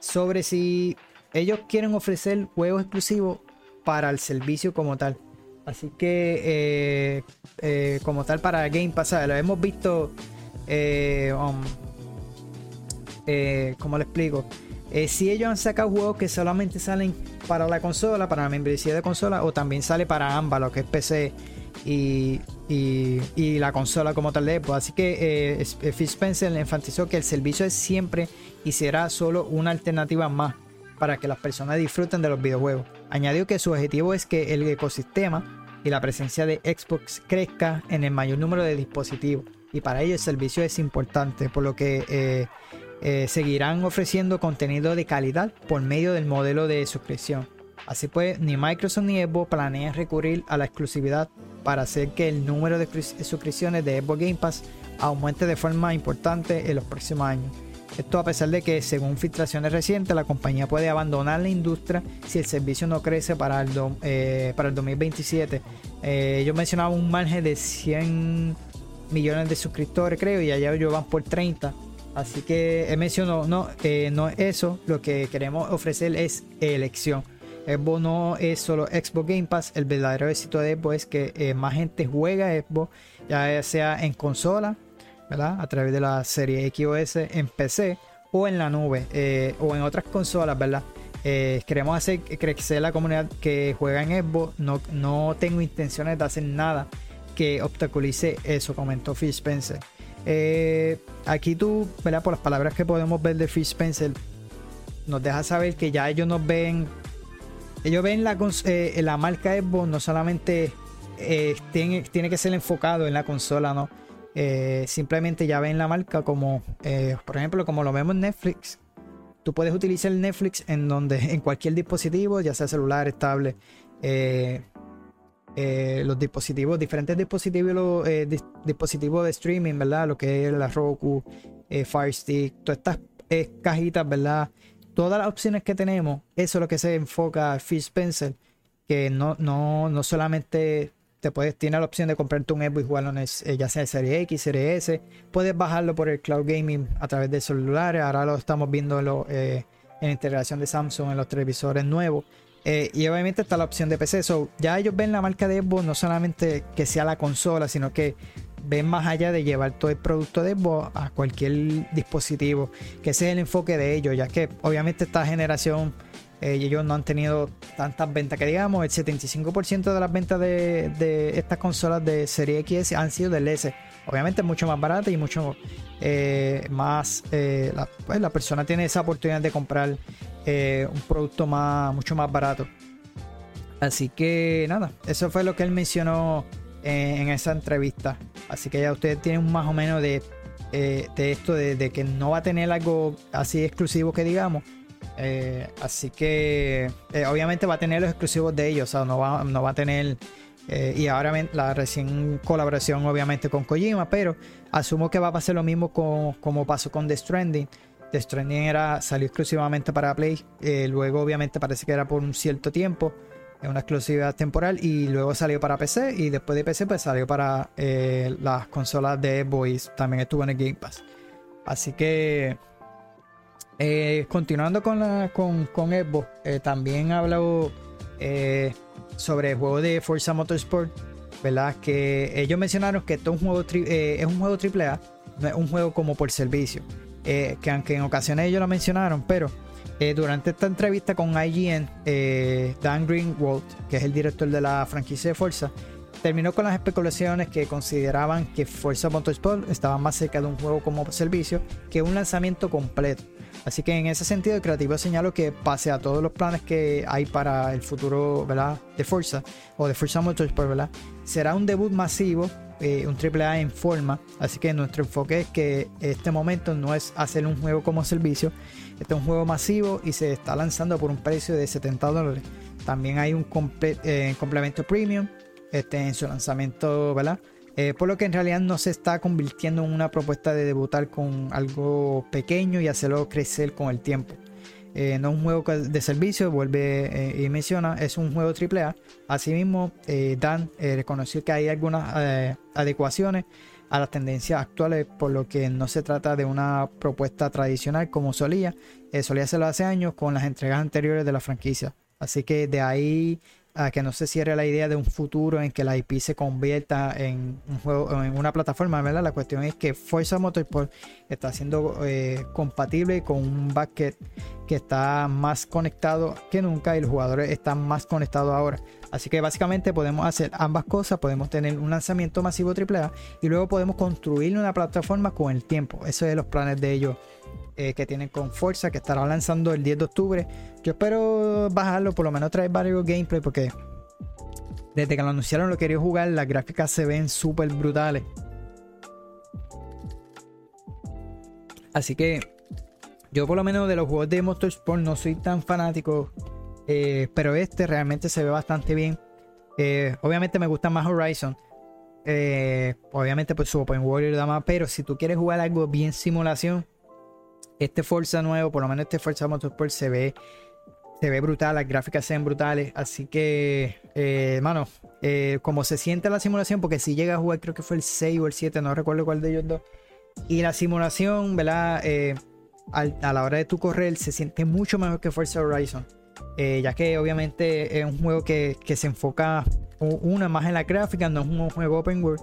sobre si ellos quieren ofrecer juegos exclusivos para el servicio como tal. Así que, eh, eh, como tal, para Game Pass, lo hemos visto. Eh, um, ¿Cómo le explico? si ellos han sacado juegos que solamente salen para la consola, para la membresía de consola, o también sale para ambas, lo que es PC y, la consola como tal de Xbox. Así que Phil Spencer enfatizó que el servicio es siempre y será solo una alternativa más para que las personas disfruten de los videojuegos. Añadió que su objetivo es que el ecosistema y la presencia de Xbox crezca en el mayor número de dispositivos. Y para ello el servicio es importante, por lo que eh, eh, seguirán ofreciendo contenido de calidad por medio del modelo de suscripción. Así pues, ni Microsoft ni Xbox planean recurrir a la exclusividad para hacer que el número de suscripciones de Xbox Game Pass aumente de forma importante en los próximos años. Esto a pesar de que, según filtraciones recientes, la compañía puede abandonar la industria si el servicio no crece para el, eh, para el 2027. Eh, yo mencionaba un margen de 100 millones de suscriptores, creo, y allá ellos van por 30. Así que he mencionado, no, eh, no es eso. Lo que queremos ofrecer es elección. Xbox no es solo Xbox Game Pass. El verdadero éxito de Xbox es que más gente juega Xbox, ya sea en consola a través de la serie XOS en PC o en la nube eh, o en otras consolas, ¿verdad? Eh, queremos hacer crecer la comunidad que juega en Xbox. No, no tengo intenciones de hacer nada que obstaculice eso, comentó Phil Spencer. Eh, aquí tú, ¿verdad? Por las palabras que podemos ver de Phil Spencer, nos deja saber que ya ellos nos ven. Ellos ven la, la marca Xbox no solamente tiene, tiene que ser enfocado en la consola, ¿no? Eh, simplemente ya ven la marca como, eh, por ejemplo, como lo vemos en Netflix. Tú puedes utilizar Netflix en donde, en cualquier dispositivo, ya sea celular, estable, eh, los dispositivos, diferentes dispositivos, dispositivos de streaming, ¿verdad? Lo que es la Roku, Fire Stick, todas estas cajitas, ¿verdad? Todas las opciones que tenemos, eso es lo que se enfoca Phil Spencer, que no, no, no solamente te puedes, tiene la opción de comprarte un Xbox y jugarlo en eh, ya sea Serie X, Serie S. Puedes bajarlo por el cloud gaming a través de celulares. Ahora lo estamos viendo en, eh, en integración de Samsung en los televisores nuevos. Eh, y obviamente está la opción de PC. So, ya ellos ven la marca de Xbox no solamente que sea la consola, sino que ven más allá de llevar todo el producto de Xbox a cualquier dispositivo. Que ese es el enfoque de ellos, ya que obviamente esta generación eh, ellos no han tenido tantas ventas que digamos, el 75% de las ventas de, estas consolas de serie X han sido del S. Obviamente mucho más barata y mucho eh, más... Eh, la, pues, la, persona tiene esa oportunidad de comprar un producto más, mucho más barato. Así que nada, eso fue lo que él mencionó en, esa entrevista. Así que ya ustedes tienen más o menos de, de esto, de que no va a tener algo así exclusivo que digamos eh, así que eh, obviamente va a tener los exclusivos de ellos, o sea, no va, a tener... Eh, y ahora la recién colaboración obviamente con Kojima, pero asumo que va a pasar lo mismo como pasó con The Stranding. The Stranding era, salió exclusivamente para Play, luego obviamente parece que era por un cierto tiempo, una exclusividad temporal, y luego salió para PC, y después de PC pues salió para las consolas de Xbox, también estuvo en el Game Pass. Así que eh, continuando con, la, con, con Xbox, eh, también hablado eh, sobre el juego de Forza Motorsport, ¿verdad? Que ellos mencionaron que esto es un juego, es un juego AAA, no es un juego como por servicio. que aunque en ocasiones ellos lo mencionaron, pero durante esta entrevista con IGN, Dan Greenwald, que es el director de la franquicia de Forza, terminó con las especulaciones que consideraban que Forza Motorsport estaba más cerca de un juego como servicio que un lanzamiento completo. Así que en ese sentido, el creativo señaló que pase a todos los planes que hay para el futuro ¿verdad? de Forza o de Forza Motorsport, ¿verdad? será un debut masivo, eh, un AAA en forma. Así que nuestro enfoque es que este momento no es hacer un juego como servicio, este es un juego masivo y se está lanzando por un precio de 70 dólares. También hay un eh, complemento premium este, en su lanzamiento, ¿verdad? Eh, por lo que en realidad no se está convirtiendo en una propuesta de debutar con algo pequeño y hacerlo crecer con el tiempo. Eh, no es un juego de servicio, vuelve eh, y menciona, es un juego AAA. Asimismo, Dan reconoció que hay algunas adecuaciones a las tendencias actuales, por lo que no se trata de una propuesta tradicional como solía, solía hacerlo hace años con las entregas anteriores de la franquicia. Así que de ahí a que no se cierre la idea de un futuro en que la IP se convierta en un juego, en una plataforma, ¿verdad? La cuestión es que Forza Motorsport está siendo eh, compatible con un backend que está más conectado que nunca y los jugadores están más conectados ahora. Así que básicamente podemos hacer ambas cosas, podemos tener un lanzamiento masivo AAA y luego podemos construir una plataforma con el tiempo. Eso es los planes de ellos eh, que tienen con fuerza, que estará lanzando el 10 de octubre. Yo espero bajarlo, por lo menos traer varios gameplay, porque desde que lo anunciaron lo quería jugar, las gráficas se ven súper brutales. Así que yo por lo menos de los juegos de Motorsport no soy tan fanático, eh, pero este realmente se ve bastante bien. Eh, obviamente me gusta más Horizon. Obviamente pues su Open World da más, pero si tú quieres jugar algo bien simulación, este Forza nuevo, por lo menos este Forza Motorsport se ve se ve brutal, las gráficas se ven brutales. Así que, hermano, como se siente la simulación, porque si llega a jugar, creo que fue el 6 o el 7, no recuerdo cuál de ellos dos. Y la simulación, ¿verdad? a la hora de tu correr se siente mucho mejor que Forza Horizon. Eh, ya que obviamente es un juego que, se enfoca una más en la gráfica, no es un juego open world,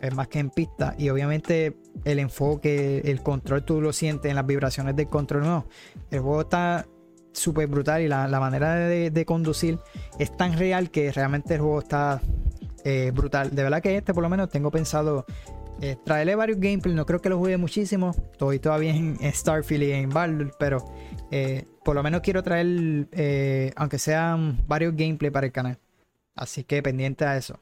es más que en pista. Y obviamente el enfoque, el control, tú lo sientes en las vibraciones del control. No, el juego está súper brutal y la, manera de, conducir es tan real que realmente el juego está eh, brutal. De verdad que este, por lo menos, tengo pensado eh, traerle varios gameplays, no creo que lo juegue muchísimo. Estoy todavía en, Starfield y en Valor, pero eh, por lo menos quiero traer, aunque sean varios gameplays para el canal. Así que pendiente a eso.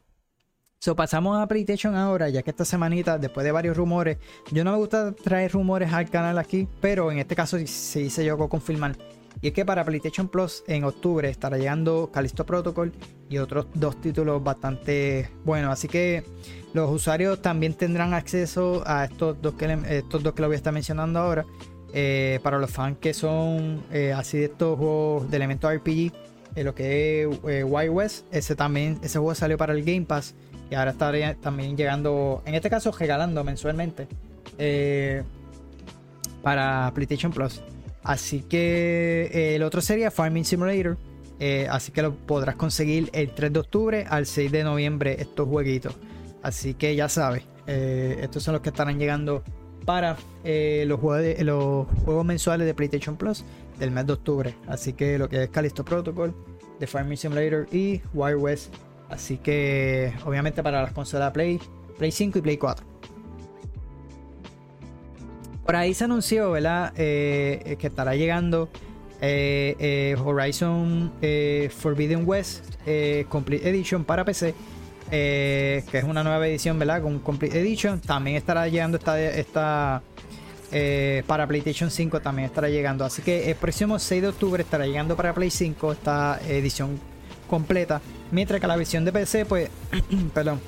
So, pasamos a PlayStation ahora, ya que esta semanita, después de varios rumores, yo no me gusta traer rumores al canal aquí, pero en este caso sí se llegó a confirmar. Y es que para PlayStation Plus en octubre estará llegando Callisto Protocol y otros dos títulos bastante buenos. Así que los usuarios también tendrán acceso a estos dos que, estos dos que lo voy a estar mencionando ahora. Eh, para los fans que son eh, así de estos juegos de elementos RPG, eh, lo que es Wild West, ese también, ese juego salió para el Game Pass y ahora estaría también llegando, en este caso regalando mensualmente para PlayStation Plus. Así que el otro sería Farming Simulator. así que lo podrás conseguir el 3 de octubre al 6 de noviembre estos jueguitos. Así que ya sabes, eh, estos son los que estarán llegando para eh, los, juegos los, juegos mensuales de PlayStation Plus del mes de octubre. Así que lo que es Callisto Protocol, The Farming Simulator y Wild West. Así que obviamente para las consolas Play, Play 5 y Play 4. Por ahí se anunció, ¿verdad? Eh, que estará llegando Horizon Forbidden West Complete Edition para PC eh, que es una nueva edición, ¿verdad? Con Complete Edition. También estará llegando esta, esta eh, para PlayStation 5 también estará llegando. Así que el próximo 6 de octubre estará llegando para Play 5 esta edición completa. Mientras que la versión de PC, pues, perdón,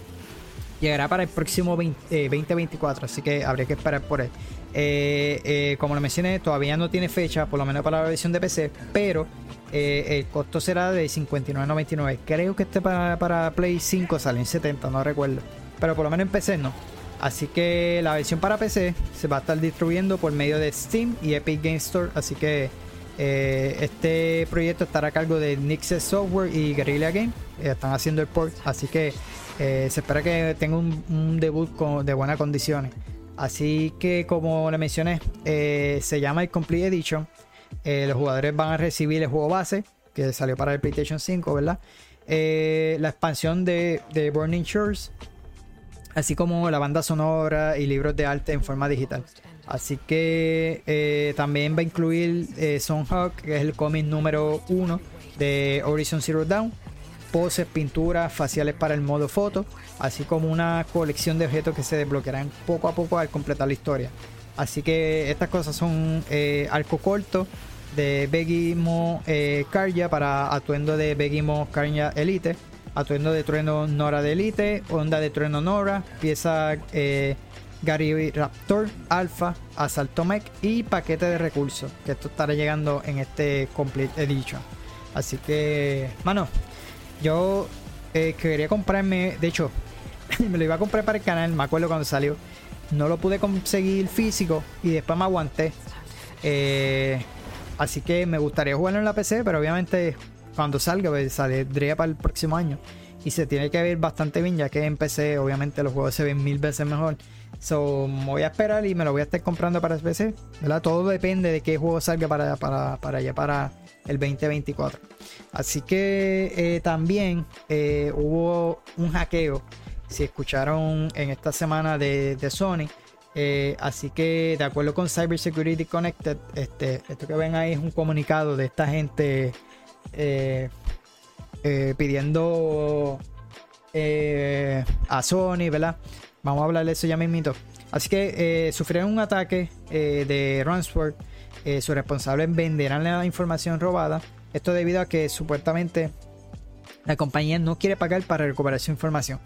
llegará para el próximo 2024. Eh, así que habría que esperar por él. como lo mencioné, todavía no tiene fecha, por lo menos para la versión de PC, pero eh, el costo será de 59.99. Creo que este para, Play 5 sale en 70, no recuerdo. Pero por lo menos en PC no. Así que la versión para PC se va a estar distribuyendo por medio de Steam y Epic Game Store. Así que eh, este proyecto estará a cargo de Nixes Software y Guerrilla Game. Eh, están haciendo el port. Así que se espera que tenga un, debut de buenas condiciones. Así que como le mencioné, se llama el Complete Edition. Eh, los jugadores van a recibir el juego base, que salió para el PlayStation 5, ¿verdad? Eh, la expansión de, Burning Shores, así como la banda sonora y libros de arte en forma digital. Así que eh, también va a incluir eh, Hawk, que es el cómic número 1 de Horizon Zero Dawn, poses, pinturas, faciales para el modo foto, así como una colección de objetos que se desbloquearán poco a poco al completar la historia. Así que estas cosas son eh, arco corto de Begimo Karya para atuendo de Begimo Karya Elite, atuendo de trueno Nora de Elite, onda de trueno Nora, pieza eh, Gary Raptor Alpha, Asalto Mech y paquete de recursos, que esto estará llegando en este Complete Edition. Así que, mano, yo eh, quería comprarme, de hecho, me lo iba a comprar para el canal, me acuerdo cuando salió no lo pude conseguir físico y después me aguanté. Eh, así que me gustaría jugarlo en la PC, pero obviamente cuando salga, pues saldría para el próximo año. Y se tiene que ver bastante bien, ya que en PC obviamente los juegos se ven mil veces mejor. So, voy a esperar y me lo voy a estar comprando para el PC. Todo depende de qué juego salga para, allá, para el 2024. Así que eh, también eh, hubo un hackeo si escucharon en esta semana de, Sony. Eh, así que de acuerdo con Cybersecurity Connected, este, esto que ven ahí es un comunicado de esta gente eh, eh, pidiendo a Sony, ¿verdad? Vamos a hablar de eso ya mismito. Así que sufrieron un ataque de ransomware. sus responsables venderán la información robada. Esto debido a que supuestamente la compañía no quiere pagar para recuperar su información.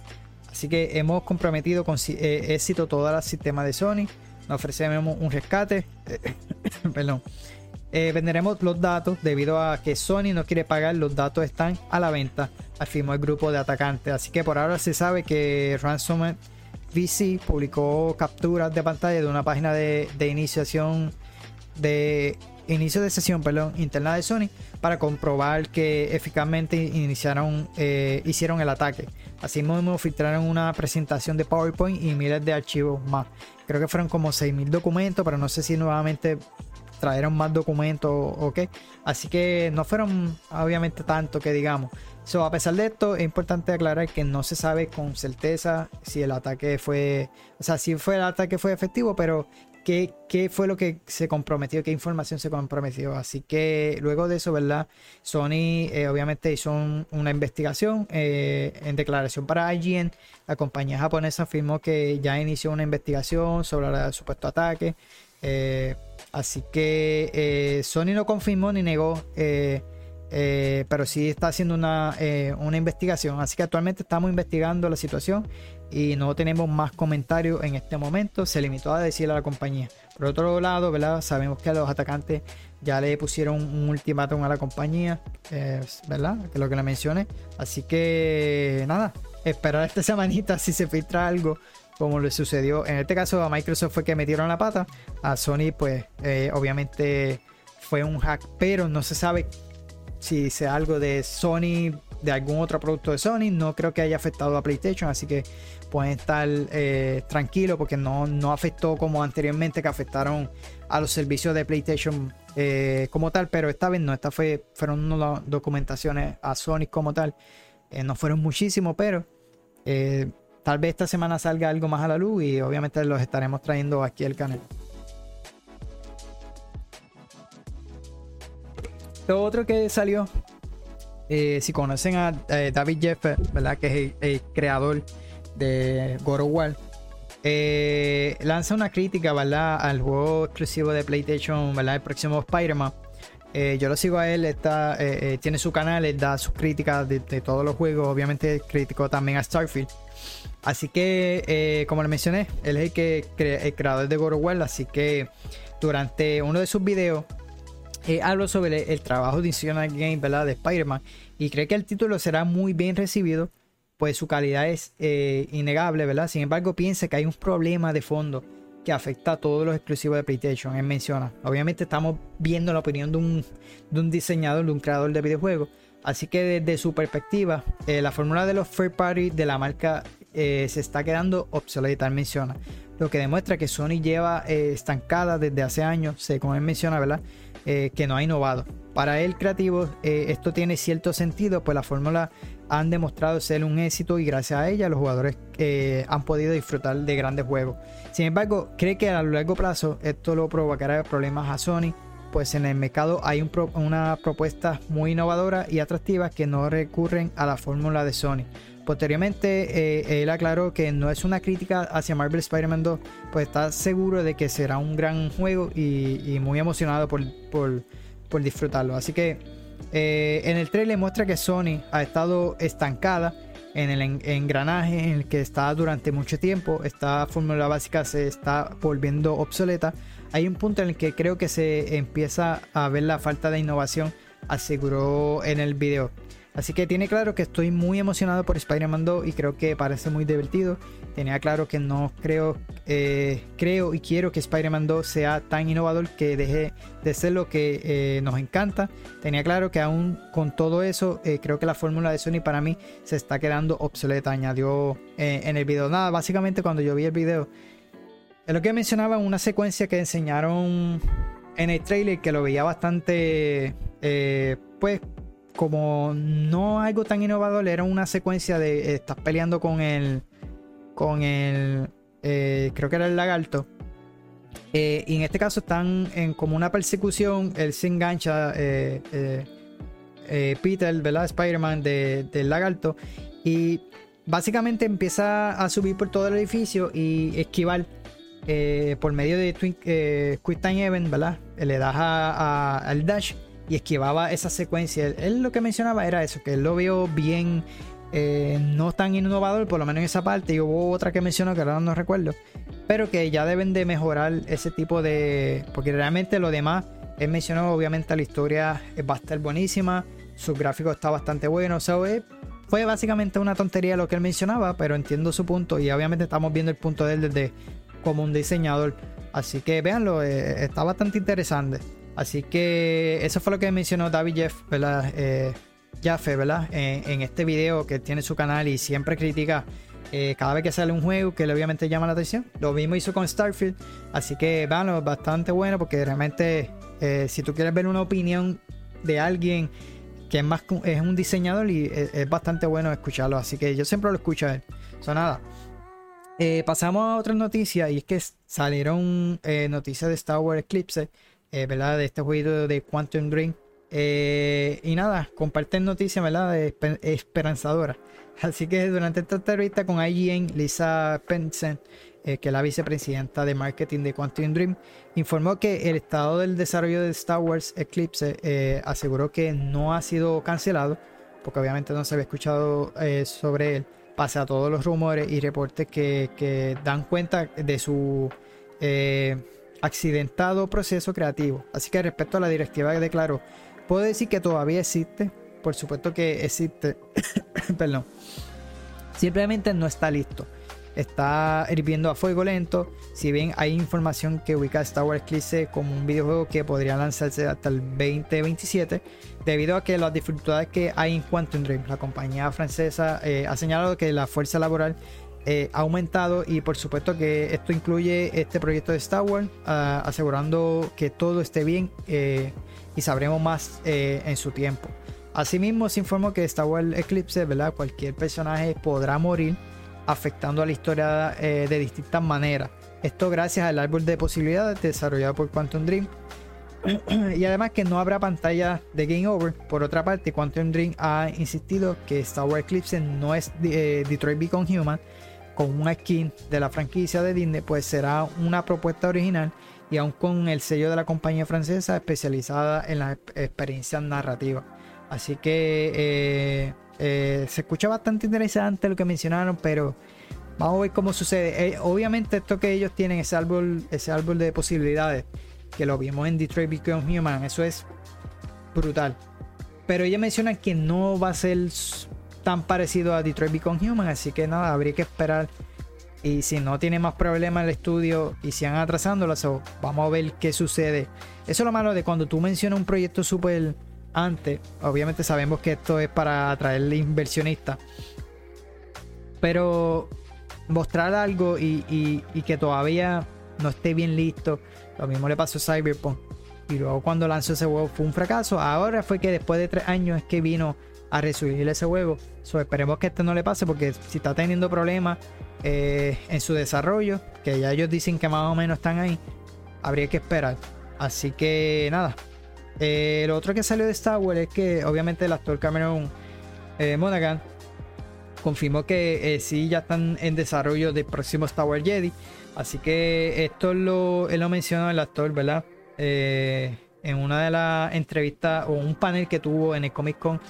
Así que hemos comprometido con éxito todo el sistema de Sony. Nos ofrecemos un rescate. Perdón. Eh, venderemos los datos debido a que Sony no quiere pagar. Los datos están a la venta, afirmó el grupo de atacantes. Así que por ahora se sabe que Ransomware VC publicó capturas de pantalla de una página de, iniciación de inicio de sesión perdón, interna de Sony para comprobar que eficazmente iniciaron, eh, hicieron el ataque. Así mismo filtraron una presentación de PowerPoint y miles de archivos más. Creo que fueron como 6.000 documentos, pero no sé si nuevamente trajeron más documentos o qué. Así que no fueron obviamente tanto que digamos. So, a pesar de esto, es importante aclarar que no se sabe con certeza si el ataque fue, o sea, si fue el ataque fue efectivo, pero qué, qué fue lo que se comprometió, qué información se comprometió. Así que luego de eso, ¿verdad? Sony eh, obviamente hizo una investigación eh, en declaración para IGN. La compañía japonesa afirmó que ya inició una investigación sobre el supuesto ataque. Eh, así que Sony no confirmó ni negó. pero sí está haciendo una, una investigación. Así que actualmente estamos investigando la situación y no tenemos más comentarios en este momento. Se limitó a decirle a la compañía. Por otro lado, ¿verdad? sabemos que los atacantes ya le pusieron un ultimátum a la compañía, ¿verdad? Que es lo que le mencioné. Así que nada, esperar esta semanita si se filtra algo como le sucedió. En este caso a Microsoft fue que metieron la pata. A Sony pues eh, obviamente fue un hack, pero no se sabe si sea algo de Sony de algún otro producto de Sony. No creo que haya afectado a PlayStation, así que pueden estar eh, tranquilos porque no, no afectó como anteriormente que afectaron a los servicios de PlayStation eh, como tal, pero esta vez no, esta fue, fueron unas documentaciones a Sony como tal. Eh, no fueron muchísimos, pero tal vez esta semana salga algo más a la luz y obviamente los estaremos trayendo aquí al canal. Lo otro que salió eh, si conocen a eh, David Jeffer, ¿verdad? Que es el, creador de God of War, eh, lanza una crítica, ¿verdad? Al juego exclusivo de PlayStation, ¿verdad? El próximo Spider-Man. yo lo sigo a él, está, tiene su canal, él da sus críticas de, todos los juegos, obviamente criticó también a Starfield. Así que, como le mencioné, él es el, que, el creador de God of War, así que durante uno de sus videos eh, hablo sobre el, trabajo de Incisional Game ¿verdad? de Spider-Man y cree que el título será muy bien recibido, pues su calidad es eh, innegable, ¿verdad? Sin embargo, piensa que hay un problema de fondo que afecta a todos los exclusivos de PlayStation. Él menciona, obviamente estamos viendo la opinión de un, de un diseñador, de un creador de videojuegos, así que desde su perspectiva, eh, la fórmula de los third party de la marca se está quedando obsoleta, él menciona. Lo que demuestra que Sony lleva estancada desde hace años, como él menciona, ¿verdad? Eh, que no ha innovado. Para el creativo eh, esto tiene cierto sentido, pues la fórmula han demostrado ser un éxito y gracias a ella los jugadores eh, han podido disfrutar de grandes juegos. Sin embargo, cree que a largo plazo esto lo provocará problemas a Sony, pues en el mercado hay un una propuesta muy innovadora y atractiva que no recurren a la fórmula de Sony. Posteriormente, eh, él aclaró que no es una crítica hacia Marvel Spider-Man 2, pues está seguro de que será un gran juego y, muy emocionado por, disfrutarlo. Así que eh, en el trailer muestra que Sony ha estado estancada en el engranaje en el que está durante mucho tiempo. Esta fórmula básica se está volviendo obsoleta. Hay un punto en el que creo que se empieza a ver la falta de innovación, aseguró en el video. Así que tiene claro que estoy muy emocionado por Spider-Man 2 y creo que parece muy divertido. Tenía claro que no creo, eh, creo y quiero que Spider-Man 2 sea tan innovador que deje de ser lo que eh, nos encanta. Tenía claro que aún con todo eso, eh, creo que la fórmula de Sony para mí se está quedando obsoleta. Añadió en el video. Nada, básicamente cuando yo vi el video, es lo que mencionaba una secuencia que enseñaron en el trailer que lo veía bastante, pues como no algo tan innovador, era una secuencia de estás peleando con el. con el. Eh, creo que era el lagarto. Eh, y en este caso están en como una persecución. Él se engancha. Eh, Peter, ¿verdad? Spider-Man del lagarto. Y básicamente empieza a subir por todo el edificio y esquivar eh, por medio de Twin, eh, Quick Time Event, ¿verdad? Le das al dash y esquivaba esa secuencia. Él, lo que mencionaba era eso, que él lo vio bien, eh, no tan innovador, por lo menos en esa parte. Y hubo otra que mencionó que ahora no recuerdo, pero que ya deben de mejorar ese tipo de. Porque realmente lo demás, él mencionó, obviamente, la historia va a estar buenísima, su gráfico está bastante bueno, o fue básicamente una tontería lo que él mencionaba, pero entiendo su punto y obviamente estamos viendo el punto de él desde como un diseñador. Así que véanlo, eh, está bastante interesante. Así que eso fue lo que mencionó David Jeff, ¿verdad? Eh, Jaffe, ¿verdad? En, este video que tiene su canal y siempre critica eh, cada vez que sale un juego que le obviamente llama la atención. Lo mismo hizo con Starfield. Así que véanlo, bastante bueno porque realmente si tú quieres ver una opinión de alguien que es más es un diseñador y es, bastante bueno escucharlo. Así que yo siempre lo escucho a él. Nada. Eh, pasamos a otra noticia y es que salieron eh, noticias de Star Wars Eclipse, eh, ¿verdad? De este juego de Quantum Dream. y nada, comparten noticias, ¿verdad? De. Así que durante esta entrevista con IGN, Lisa Pensen, que es la vicepresidenta de marketing de Quantum Dream, informó que el estado del desarrollo de Star Wars Eclipse aseguró que no ha sido cancelado, porque obviamente no se había escuchado sobre él pase a todos los rumores y reportes que, dan cuenta de su eh, accidentado proceso creativo. Así que respecto a la directiva que declaró, puedo decir que todavía existe, por supuesto que existe, perdón, simplemente no está listo está hirviendo a fuego lento. Si bien hay información que ubica Star Wars Eclipse como un videojuego que podría lanzarse hasta el 2027, debido a que las dificultades que hay en Quantum Dream, la compañía francesa eh, ha señalado que la fuerza laboral eh, ha aumentado y por supuesto que esto incluye este proyecto de Star Wars, ah, asegurando que todo esté bien eh, y sabremos más en su tiempo. Asimismo, se informó que Star Wars Eclipse, ¿verdad? Cualquier personaje podrá morir afectando a la historia eh, de distintas maneras. Esto gracias al árbol de posibilidades desarrollado por Quantum Dream. y además que no habrá pantalla de Game Over. Por otra parte, Quantum Dream ha insistido que Star Wars Eclipse no es eh, Detroit Become Human con una skin de la franquicia de Disney, pues será una propuesta original y aún con el sello de la compañía francesa especializada en las experiencias narrativas. Así que eh, eh, se escucha bastante interesante lo que mencionaron, pero vamos a ver cómo sucede. Eh, obviamente esto que ellos tienen, ese árbol, ese árbol de posibilidades, que lo vimos en Detroit Become Human, eso es brutal. Pero ellos mencionan que no va a ser tan parecido a Detroit Become Human, así que nada, habría que esperar. Y si no tiene más problemas el estudio y sigan atrasándolo, vamos a ver qué sucede. Eso es lo malo de cuando tú mencionas un proyecto súper antes. Obviamente sabemos que esto es para atraerle inversionistas. Pero mostrar algo y, que todavía no esté bien listo. Lo mismo le pasó a Cyberpunk. Y luego cuando lanzó ese juego fue un fracaso. Ahora fue que después de tres años es que vino a resurgir ese juego. esperemos que este no le pase porque si está teniendo problemas eh, en su desarrollo, que ya ellos dicen que más o menos están ahí, habría que esperar. Así que nada, eh, lo otro que salió de Star Wars es que obviamente el actor Cameron eh, Monaghan confirmó que eh, sí ya están en desarrollo del próximo Star Wars Jedi. Así que esto lo, él lo mencionó el actor, ¿verdad? en una de las entrevistas o un panel que tuvo en el Comic Con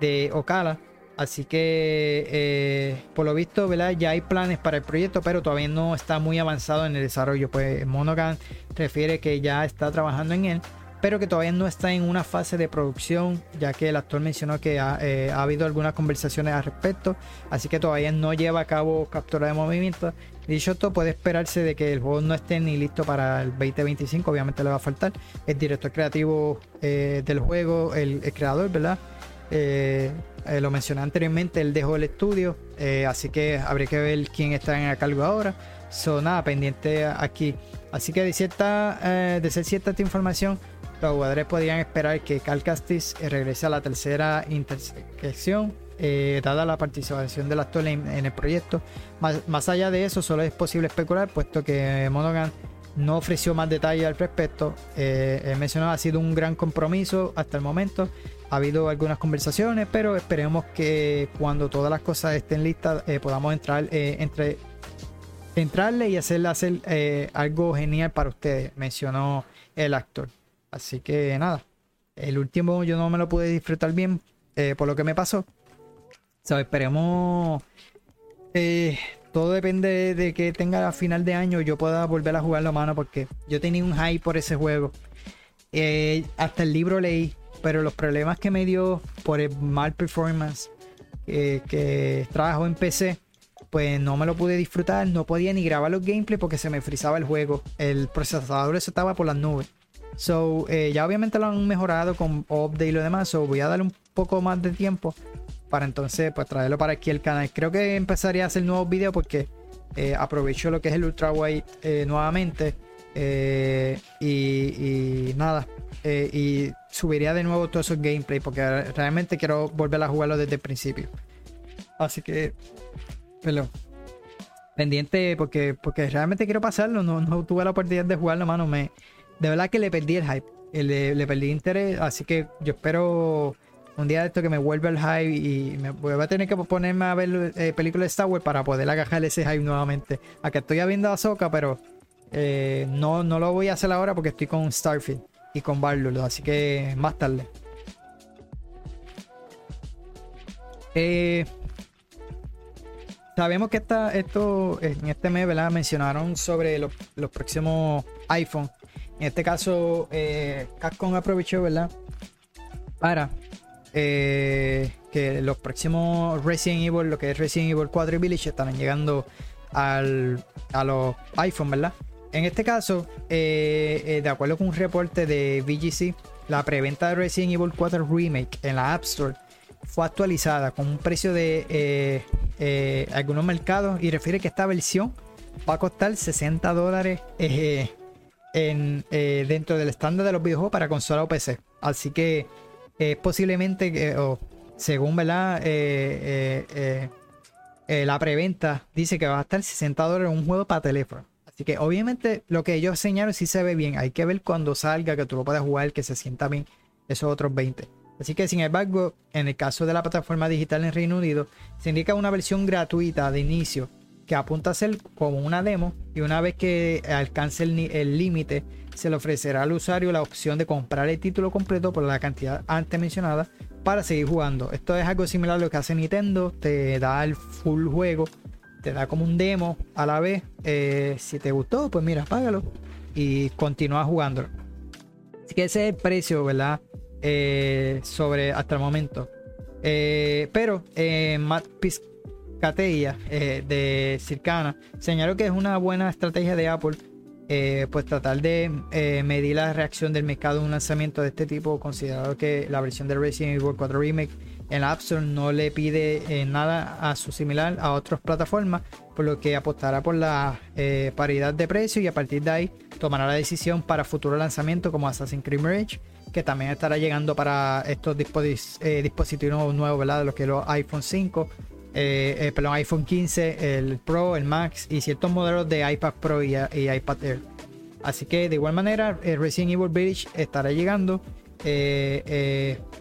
de Ocala. Así que por lo visto, ¿verdad? Ya hay planes para el proyecto, pero todavía no está muy avanzado en el desarrollo. Pues Monaghan refiere que ya está trabajando en él pero que todavía no está en una fase de producción, ya que el actor mencionó que ha, eh, habido algunas conversaciones al respecto, así que todavía no lleva a cabo captura de movimiento. Dicho esto, puede esperarse de que el juego no esté ni listo para el 2025, obviamente le va a faltar. El director creativo eh, del juego, el, creador, ¿verdad? Eh, lo mencioné anteriormente, él dejó el estudio, así que habría que ver quién está en el cargo ahora. Son nada, pendiente aquí. Así que de, cierta, de ser cierta esta información, los jugadores podrían esperar que Cal Castis eh, regrese a la tercera intersección, eh, dada la participación del actor en, el proyecto. Más, allá de eso, solo es posible especular, puesto que Monaghan no ofreció más detalles al respecto. Eh, mencionó ha sido un gran compromiso hasta el momento. ha habido algunas conversaciones, pero esperemos que cuando todas las cosas estén listas eh, podamos entrar entre entrarle y hacerle hacer algo genial para ustedes, mencionó el actor. Así que nada, el último yo no me lo pude disfrutar bien por lo que me pasó. So, esperemos todo depende de que tenga a final de año yo pueda volver a jugarlo a mano porque yo tenía un hype por ese juego. Eh, hasta el libro leí, pero los problemas que me dio por el mal performance eh, que trabajo en PC, pues no me lo pude disfrutar, no podía ni grabar los gameplays porque se me frizaba el juego. El procesador eso estaba por las nubes. So, eh, ya obviamente lo han mejorado con update y lo demás. So, voy a darle un poco más de tiempo para entonces pues traerlo para aquí el canal. Creo que empezaría a hacer nuevos videos porque eh, aprovecho lo que es el ultra wide eh, nuevamente y, nada y subiría de nuevo todos esos gameplay porque realmente quiero volver a jugarlo desde el principio. Así que, perdón. Pendiente porque, porque realmente quiero pasarlo. No, no tuve la oportunidad de jugarlo, mano. Me, de verdad que le perdí el hype. Le, perdí interés. Así que yo espero un día de esto que me vuelve el hype y me voy a tener que ponerme a ver eh, películas de Star Wars para poder agajar ese hype nuevamente. Acá estoy viendo a Soca, pero eh, no, no lo voy a hacer ahora porque estoy con Starfield y con Barlow, así que más tarde. Eh, sabemos que esta, esto en este mes, ¿verdad? Mencionaron sobre los, próximos iPhone. En este caso, eh, Capcom aprovechó, ¿verdad? Para eh, que los próximos Resident Evil, lo que es Resident Evil 4 y Village, estarán llegando al, a los iPhone, ¿verdad? En este caso, eh, eh, de acuerdo con un reporte de VGC, la preventa de Resident Evil 4 Remake en la App Store fue actualizada con un precio de algunos mercados y refiere que esta versión va a costar 60 dólares en, dentro del estándar de los videojuegos para consola o PC. Así que es posiblemente que, según ¿verdad? Eh, eh, eh, la preventa dice que va a estar 60 dólares un juego para teléfono. Así que obviamente lo que ellos enseñaron sí se ve bien. Hay que ver cuando salga, que tú lo puedas jugar, que se sienta bien esos otros 20. Así que sin embargo, en el caso de la plataforma digital en Reino Unido, se indica una versión gratuita de inicio que apunta a ser como una demo y una vez que alcance el límite se le ofrecerá al usuario la opción de comprar el título completo por la cantidad antes mencionada para seguir jugando. Esto es algo similar a lo que hace Nintendo, te da el full juego, te da como un demo a la vez. Eh, si te gustó, pues mira, págalo y continúa jugando. Así que ese es el precio, ¿verdad? Eh, sobre hasta el momento. Eh, pero Matt Piscateia de Circana señaló que es una buena estrategia de Apple eh, pues tratar de eh, medir la reacción del mercado en un lanzamiento de este tipo, considerado que la versión de Resident Evil 4 Remake en la App Store no le pide eh, nada a su similar a otras plataformas, por lo que apostará por la paridad de precio y a partir de ahí tomará la decisión para futuro lanzamiento como Assassin's Creed Mirage, que también estará llegando para estos dispositivos nuevos, ¿verdad? De los que los iPhone 5 eh, eh, perdón, iPhone 15, el Pro, el Max y ciertos modelos de iPad Pro y, iPad Air. Así que de igual manera, eh, Resident Evil Village estará llegando.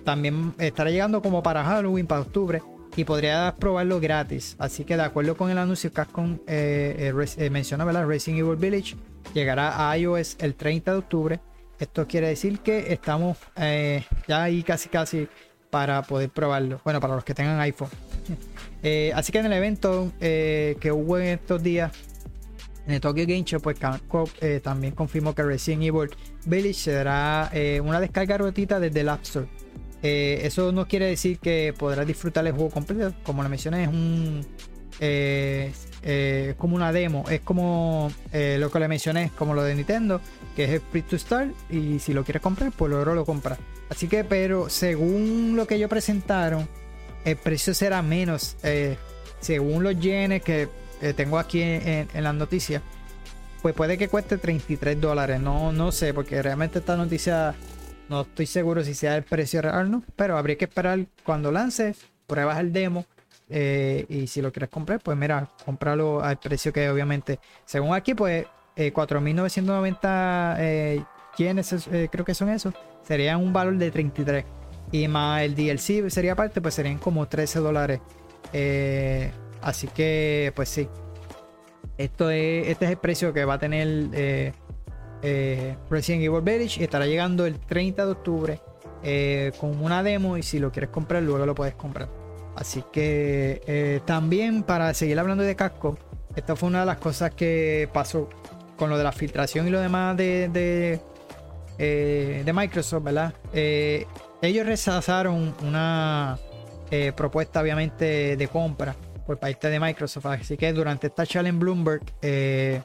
también estará llegando como para Halloween, para octubre. Y podría probarlo gratis. Así que de acuerdo con el anuncio que Capcom menciona, ¿verdad? Resident Evil Village llegará a iOS el 30 de octubre. Esto quiere decir que estamos ya ahí casi casi para poder probarlo. Bueno, para los que tengan iPhone. Eh, así que en el evento eh, que hubo en estos días en el Tokyo Game Show, pues eh, también confirmó que Resident Evil Village será una descarga gratuita desde el App Store. eso no quiere decir que podrás disfrutar el juego completo. Como lo mencioné, es un como una demo. Es como lo que le mencioné, como lo de Nintendo, que es el free to start. Y si lo quieres comprar, pues luego lo compras. Así que, pero según lo que ellos presentaron, el precio será menos. Eh, según los yenes que eh, tengo aquí en, las noticias, pues puede que cueste 33 dólares. No, no sé, porque realmente esta noticia no estoy seguro si sea el precio real, ¿no? Pero habría que esperar cuando lance, pruebas el demo. Eh, y si lo quieres comprar, pues mira, cómpralo al precio que obviamente, según aquí, pues 4.990 yenes, creo que son esos, serían un valor de 33. Y más el DLC sería parte, pues serían como 13 dólares. Eh, así que, pues sí. Esto es, este es el precio que va a tener eh, eh, Resident Evil Village estará llegando el 30 de octubre con una demo y si lo quieres comprar luego lo puedes comprar. Así que también para seguir hablando de casco, esta fue una de las cosas que pasó con lo de la filtración y lo demás de, de, de Microsoft, ¿verdad? Ellos rechazaron una eh, propuesta, obviamente, de compra por parte de Microsoft. Así que durante esta charla en Bloomberg, eh,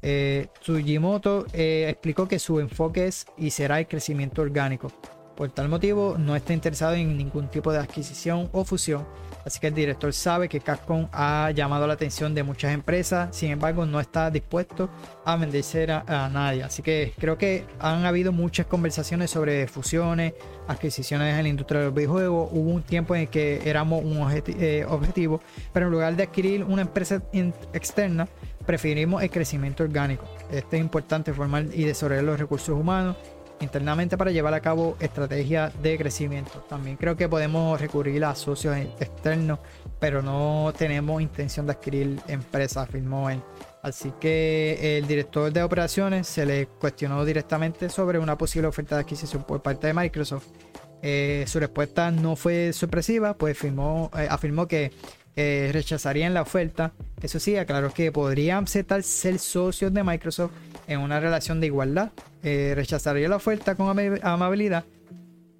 eh, Tsujimoto explicó que su enfoque es y será el crecimiento orgánico. Por tal motivo, no está interesado en ningún tipo de adquisición o fusión Así que el director sabe que Capcom ha llamado la atención de muchas empresas, sin embargo no está dispuesto a venderse a, nadie. Así que creo que han habido muchas conversaciones sobre fusiones, adquisiciones en la industria de los videojuegos. Hubo un tiempo en el que éramos un eh, objetivo, pero en lugar de adquirir una empresa externa, preferimos el crecimiento orgánico. Esto es importante formar y desarrollar los recursos humanos internamente para llevar a cabo estrategias de crecimiento. También creo que podemos recurrir a socios externos, pero no tenemos intención de adquirir empresas, afirmó él. Así que el director de operaciones se le cuestionó directamente sobre una posible oferta de adquisición por parte de Microsoft. Eh, su respuesta no fue sorpresiva, pues eh, afirmó que eh, rechazarían la oferta. Eso sí, aclaró que podrían ser socios de Microsoft en una relación de igualdad. Eh, rechazaría la oferta con amabilidad,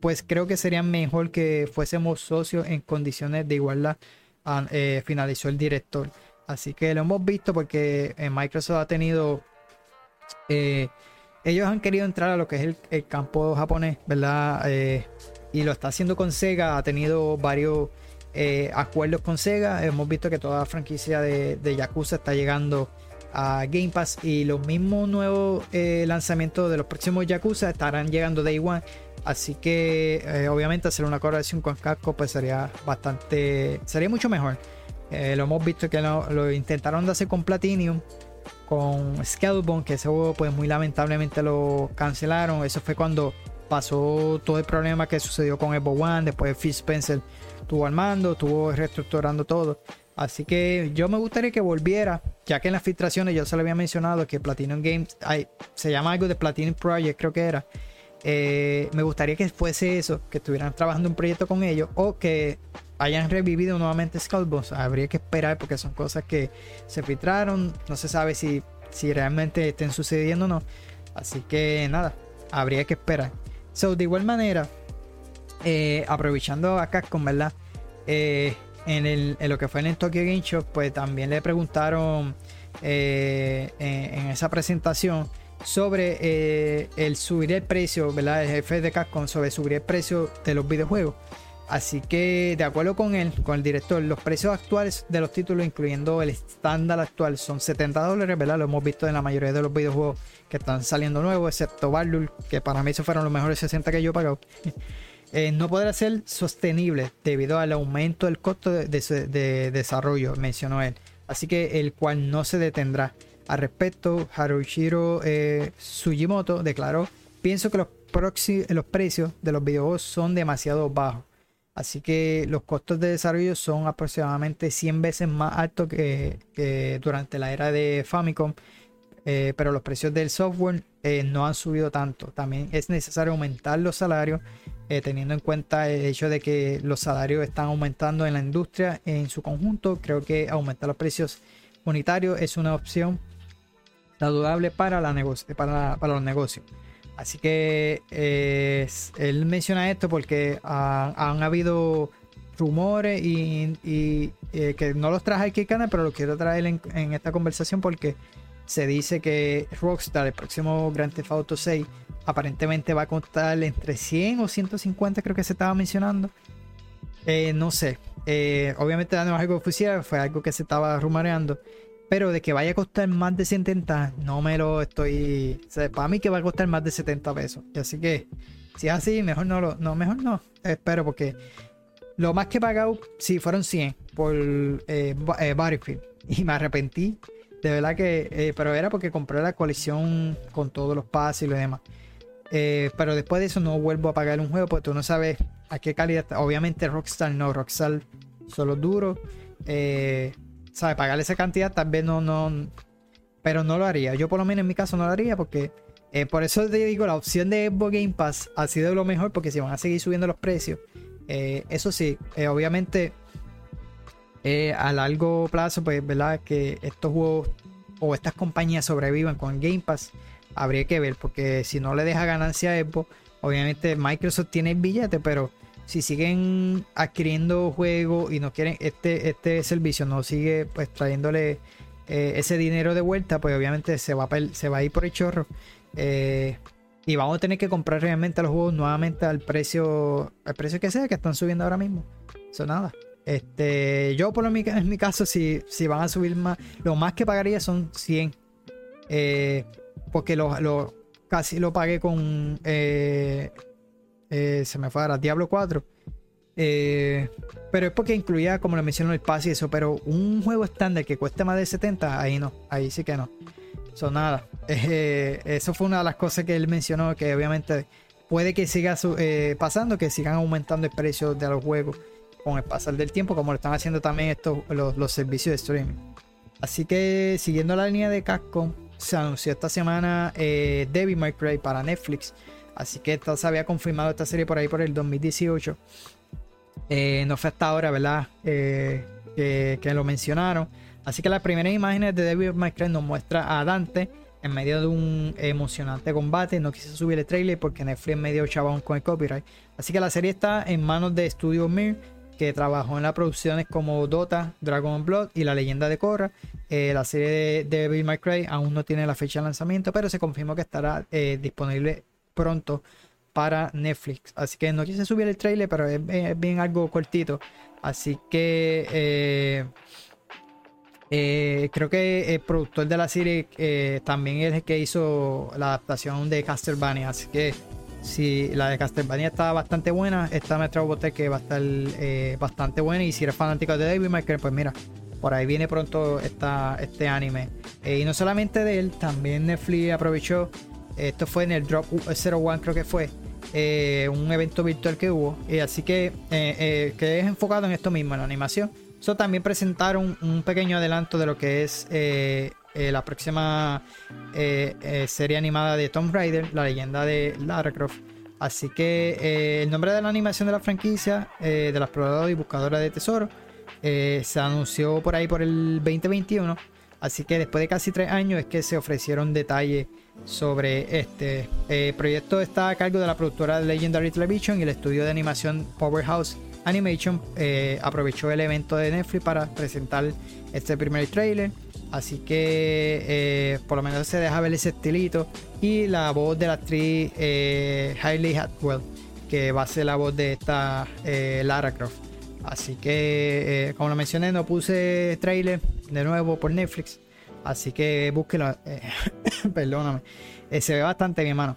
pues creo que sería mejor que fuésemos socios en condiciones de igualdad, ah, eh, finalizó el director. Así que lo hemos visto porque Microsoft ha tenido... ellos han querido entrar a lo que es el, campo japonés, ¿verdad? y lo está haciendo con Sega, ha tenido varios eh, acuerdos con Sega. Hemos visto que toda la franquicia de, Yakuza está llegando a Game Pass y los mismos nuevos eh, lanzamientos de los próximos Yakuza estarán llegando Day One. Así que eh, obviamente hacer una colaboración con Capcom pues sería bastante, sería mucho mejor. lo hemos visto que lo, intentaron de hacer con Platinum, con Scalebone, que eso pues muy lamentablemente lo cancelaron. Eso fue cuando pasó todo el problema que sucedió con Evo One, después Phil Spencer estuvo armando, estuvo reestructurando todo. Así que yo me gustaría que volviera, ya que en las filtraciones yo se lo había mencionado que Platinum Games se llama algo de Platinum Project, creo que era. Eh, me gustaría que fuese eso, que estuvieran trabajando un proyecto con ellos o que hayan revivido nuevamente Skullbones. Habría que esperar porque son cosas que se filtraron, no se sabe si, si realmente estén sucediendo o no. Así que nada, habría que esperar. So, de igual manera, eh, aprovechando a Capcom, ¿verdad? Eh, en, lo que fue en el Tokyo Game Show, pues también le preguntaron eh, en, esa presentación sobre el subir el precio, ¿verdad? El jefe de Capcom sobre subir el precio de los videojuegos. Así que, de acuerdo con él, con el director, los precios actuales de los títulos, incluyendo el estándar actual, son 70 dólares, ¿verdad? Lo hemos visto en la mayoría de los videojuegos que están saliendo nuevos, excepto Barlul, que para mí esos fueron los mejores 60 que yo he pagado. Eh, no podrá ser sostenible debido al aumento del costo de, desarrollo, mencionó él. Así que el cual no se detendrá. Al respecto, Haruhiro eh, Sugimoto declaró, pienso que los, los precios de los videojuegos son demasiado bajos. Así que los costos de desarrollo son aproximadamente 100 veces más altos que, durante la era de Famicom. Eh, pero los precios del software no han subido tanto. También es necesario aumentar los salarios eh, teniendo en cuenta el hecho de que los salarios están aumentando en la industria en su conjunto, creo que aumentar los precios unitarios es una opción saludable para, para los negocios. Así que eh, él menciona esto porque han habido rumores y, eh, que no los traje aquí canal, pero los quiero traer en, en, esta conversación porque se dice que Rockstar, el próximo Grand Theft Auto 6, aparentemente va a costar entre 100 o 150, creo que se estaba mencionando. Eh, no sé. Obviamente no es algo oficial, fue algo que se estaba rumoreando. Pero de que vaya a costar más de 70, no me lo estoy. para mí que va a costar más de 70 pesos. Así que, si es así, mejor no lo. No, mejor no. Espero, porque lo más que he pagado, sí, fueron 100 por eh, eh, Battlefield. Y me arrepentí. De verdad que. pero era porque compré la colección con todos los pases y lo demás. Eh, pero después de eso no vuelvo a pagar un juego porque tú no sabes a qué calidad. Obviamente Rockstar no, Rockstar solo duro. Eh, ¿Sabe? Pagarle esa cantidad tal vez no, no. Pero no lo haría. Yo por lo menos en mi caso no lo haría porque. Eh, por eso te digo, la opción de Xbox Game Pass ha sido lo mejor porque si van a seguir subiendo los precios. Eh, eso sí, obviamente a largo plazo, pues, ¿verdad? Que estos juegos o estas compañías sobrevivan con Game Pass, habría que ver, porque si no le deja ganancia a Xbox, obviamente Microsoft tiene el billete, pero si siguen adquiriendo juegos y no quieren este, este servicio, no sigue pues trayéndole eh, ese dinero de vuelta, pues obviamente se va, a, se va a ir por el chorro. Eh, y vamos a tener que comprar realmente los juegos nuevamente al precio, al precio que sea que están subiendo ahora mismo. Eso nada. Este, yo por lo mi, en mi caso, si, si van a subir más, lo más que pagaría son 100. Eh, porque lo, casi lo pagué con... Eh, eh, se me fue a Diablo 4. pero es porque incluía, como lo mencionó, el pase y eso. Pero un juego estándar que cueste más de 70, ahí no. Ahí sí que no. Eso nada. eso fue una de las cosas que él mencionó. Que obviamente puede que siga pasando, que sigan aumentando el precio de los juegos con el pasar del tiempo, como lo están haciendo también estos los, servicios de streaming. Así que siguiendo la línea de Capcom, se anunció esta semana eh, Devil May Cry para Netflix. Así que esto se había confirmado esta serie por ahí por el 2018. Eh, no fue hasta ahora, ¿verdad? Eh, que, lo mencionaron. Así que las primeras imágenes de May Cry nos muestra a Dante en medio de un emocionante combate. No quise subir el trailer porque Netflix medio chabón con el copyright. Así que la serie está en manos de Studio Mir que trabajó en las producciones como Dota, Dragon Blood y La Leyenda de Korra. Eh, la serie de, May Cry aún no tiene la fecha de lanzamiento, pero se confirmó que estará eh, disponible pronto para Netflix. Así que no quise subir el trailer, pero es, bien algo cortito. Así que eh, creo que el productor de la serie también es el que hizo la adaptación de Castlevania. Así que si la de Castlevania está bastante buena, esta Metro Robotech que va a estar eh, bastante buena. Y si eres fanático de David Michael, pues mira, por ahí viene pronto esta, este anime. Eh, y no solamente de él, también Netflix aprovechó. Esto fue en el Drop 01, creo que fue. Eh, un evento virtual que hubo. Y así que, que es enfocado en esto mismo, en la animación. Eso también presentaron un pequeño adelanto de lo que es eh, la próxima eh, eh, serie animada de Tomb Raider, la leyenda de Lara Croft. Así que el nombre de la animación de la franquicia, de la exploradora y buscadora de tesoro, se anunció por ahí por el 2021. Así que después de casi tres años es que se ofrecieron detalles sobre este. El proyecto está a cargo de la productora Legendary Television y el estudio de animación Powerhouse Animation aprovechó el evento de Netflix para presentar este primer trailer. Así que eh, por lo menos se deja ver ese estilito. Y la voz de la actriz eh, Hailey Hatwell, que va a ser la voz de esta eh, Lara Croft. Así que, como lo mencioné, no puse trailer de nuevo por Netflix. Así que búsquelo. perdóname. se ve bastante bien, mano.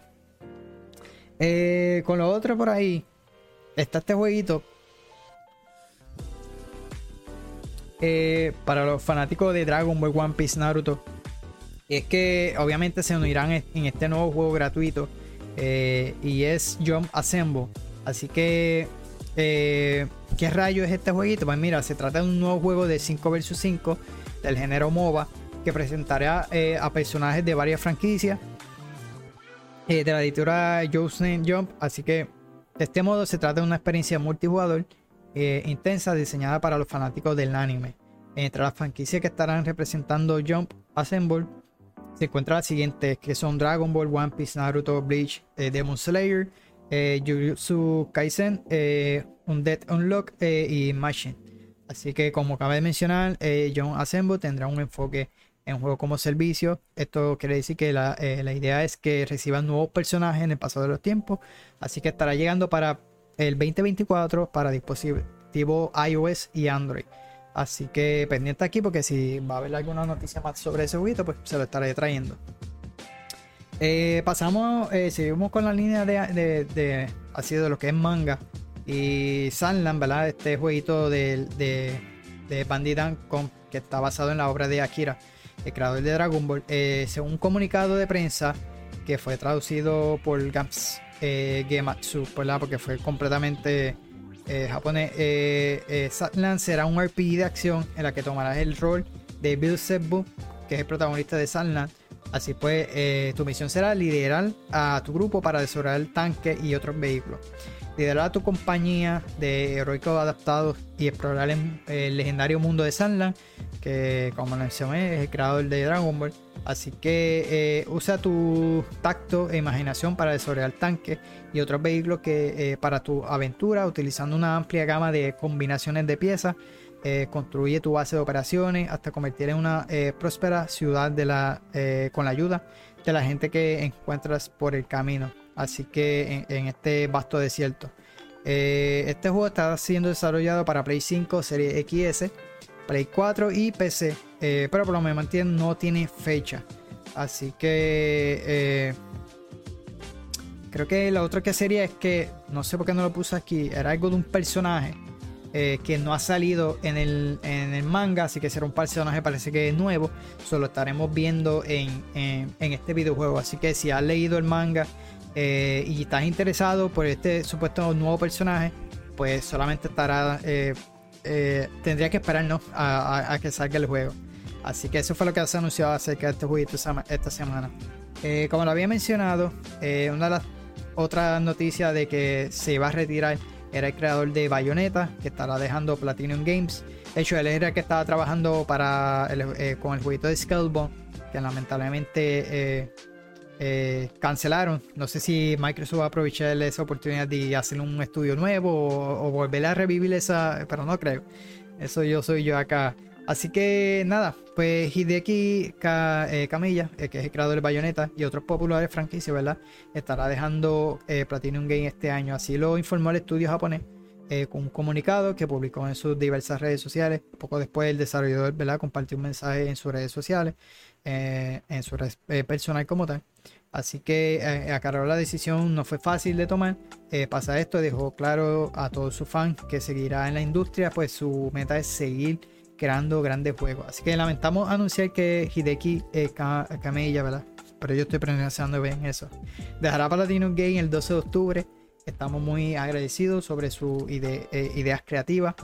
con lo otro por ahí, está este jueguito Eh, para los fanáticos de Dragon Ball, One Piece, Naruto, es que obviamente se unirán en este nuevo juego gratuito eh, y es Jump Assemble. Así que, eh, ¿qué rayo es este jueguito? Pues mira, se trata de un nuevo juego de 5 vs 5 del género MOBA que presentará a personajes de varias franquicias de la editora Jocelyn Jump. Así que, de este modo, se trata de una experiencia multijugador eh, intensa diseñada para los fanáticos del anime. Entre las franquicias que estarán representando Jump Assemble se encuentra la siguiente, que son Dragon Ball, One Piece, Naruto, Bleach, eh, Demon Slayer, eh, Jujutsu Kaisen, Undead Unlock y Machine. Así que como acabé de mencionar, Jump Assemble tendrá un enfoque en juego como servicio. Esto quiere decir que la, la, idea es que reciban nuevos personajes en el paso de los tiempos. Así que estará llegando para el 2024 para dispositivos iOS y Android. Así que pendiente aquí porque si va a haber alguna noticia más sobre ese juguito, pues se lo estaré trayendo. Eh, pasamos, eh, seguimos con la línea de, de, lo que es manga y Sunland, ¿verdad? Este jueguito de, de, que está basado en la obra de Akira, el creador de Dragon Ball. Eh, según un comunicado de prensa que fue traducido por Gams eh, Gematsu, Porque fue completamente japonés. Satland será un RPG de acción en la que tomarás el rol de Bill Sebbu, que es el protagonista de Satland. Así pues, tu misión será liderar a tu grupo para desarrollar tanques y otros vehículos liderar a tu compañía de heroicos adaptados y explorar el, legendario mundo de Sunland, que como mencioné es el creador de Dragon Ball. Así que eh, usa tu tacto e imaginación para desarrollar tanques y otros vehículos que, eh, para tu aventura utilizando una amplia gama de combinaciones de piezas. Eh, construye tu base de operaciones hasta convertir en una próspera ciudad de la, con la ayuda de la gente que encuentras por el camino así que en, este vasto desierto. Eh, este juego está siendo desarrollado para Play 5, Serie XS, Play 4 y PC, eh, pero por lo menos no tiene fecha. Así que eh, creo que la otra que sería es que no sé por qué no lo puse aquí, era algo de un personaje que no ha salido en el, manga, así que será un personaje, parece que es nuevo. Solo estaremos viendo en, en, este videojuego. Así que si has leído el manga eh, y estás interesado por este supuesto nuevo personaje, pues solamente estará. Eh, eh, tendría que esperarnos a, que salga el juego. Así que eso fue lo que se anunciado acerca de este jueguito esta semana. como lo había mencionado, una de las otras noticias de que se iba a retirar era el creador de Bayonetta, que estará dejando Platinum Games. De hecho, él era el que estaba trabajando para con el jueguito de Skullbone, que lamentablemente eh, cancelaron. No sé si Microsoft va a aprovechar esa oportunidad de hacer un estudio nuevo o, volver a revivir esa, pero no creo. Eso yo soy yo acá. Así que nada, pues Hideki eh, Camilla, eh, que es el creador de Bayonetta y otros populares franquicias, ¿verdad? Estará dejando Platinum Game este año. Así lo informó el estudio japonés con un comunicado que publicó en sus diversas redes sociales. Poco después el desarrollador, ¿verdad? Compartió un mensaje en sus redes sociales, en su red personal como tal. Así que eh, acarreó la decisión, no fue fácil de tomar. Eh, pasa esto, dejó claro a todos sus fans que seguirá en la industria, pues su meta es seguir creando grandes juegos. Así que lamentamos anunciar que Hideki eh, Kameiya, ¿verdad? Pero yo estoy pronunciando bien eso. Dejará Platinum Game el 12 de octubre. Estamos muy agradecidos sobre sus eh, ideas creativas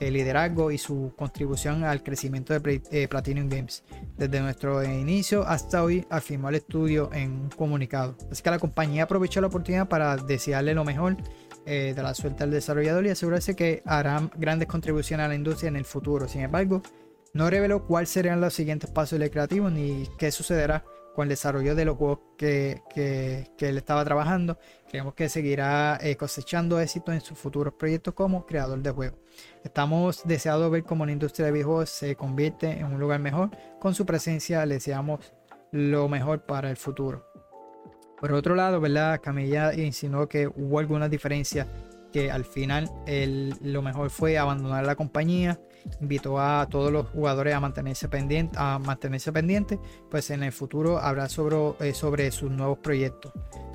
el liderazgo y su contribución al crecimiento de eh, Platinum Games. Desde nuestro inicio hasta hoy afirmó el estudio en un comunicado. Así que la compañía aprovechó la oportunidad para desearle lo mejor eh, de la suerte al desarrollador y asegurarse que harán grandes contribuciones a la industria en el futuro. Sin embargo, no reveló cuáles serían los siguientes pasos del creativo ni qué sucederá con el desarrollo de los juegos que, él estaba trabajando. Creemos que seguirá eh, cosechando éxito en sus futuros proyectos como creador de juegos. Estamos deseados ver cómo la industria de videojuegos se convierte en un lugar mejor. Con su presencia le deseamos lo mejor para el futuro. Por otro lado, ¿verdad? Camilla insinuó que hubo algunas diferencias que al final lo mejor fue abandonar la compañía invitó a todos los jugadores a mantenerse pendientes, a mantenerse pendientes, pues en el futuro habrá sobre, eh, sobre sus nuevos proyectos.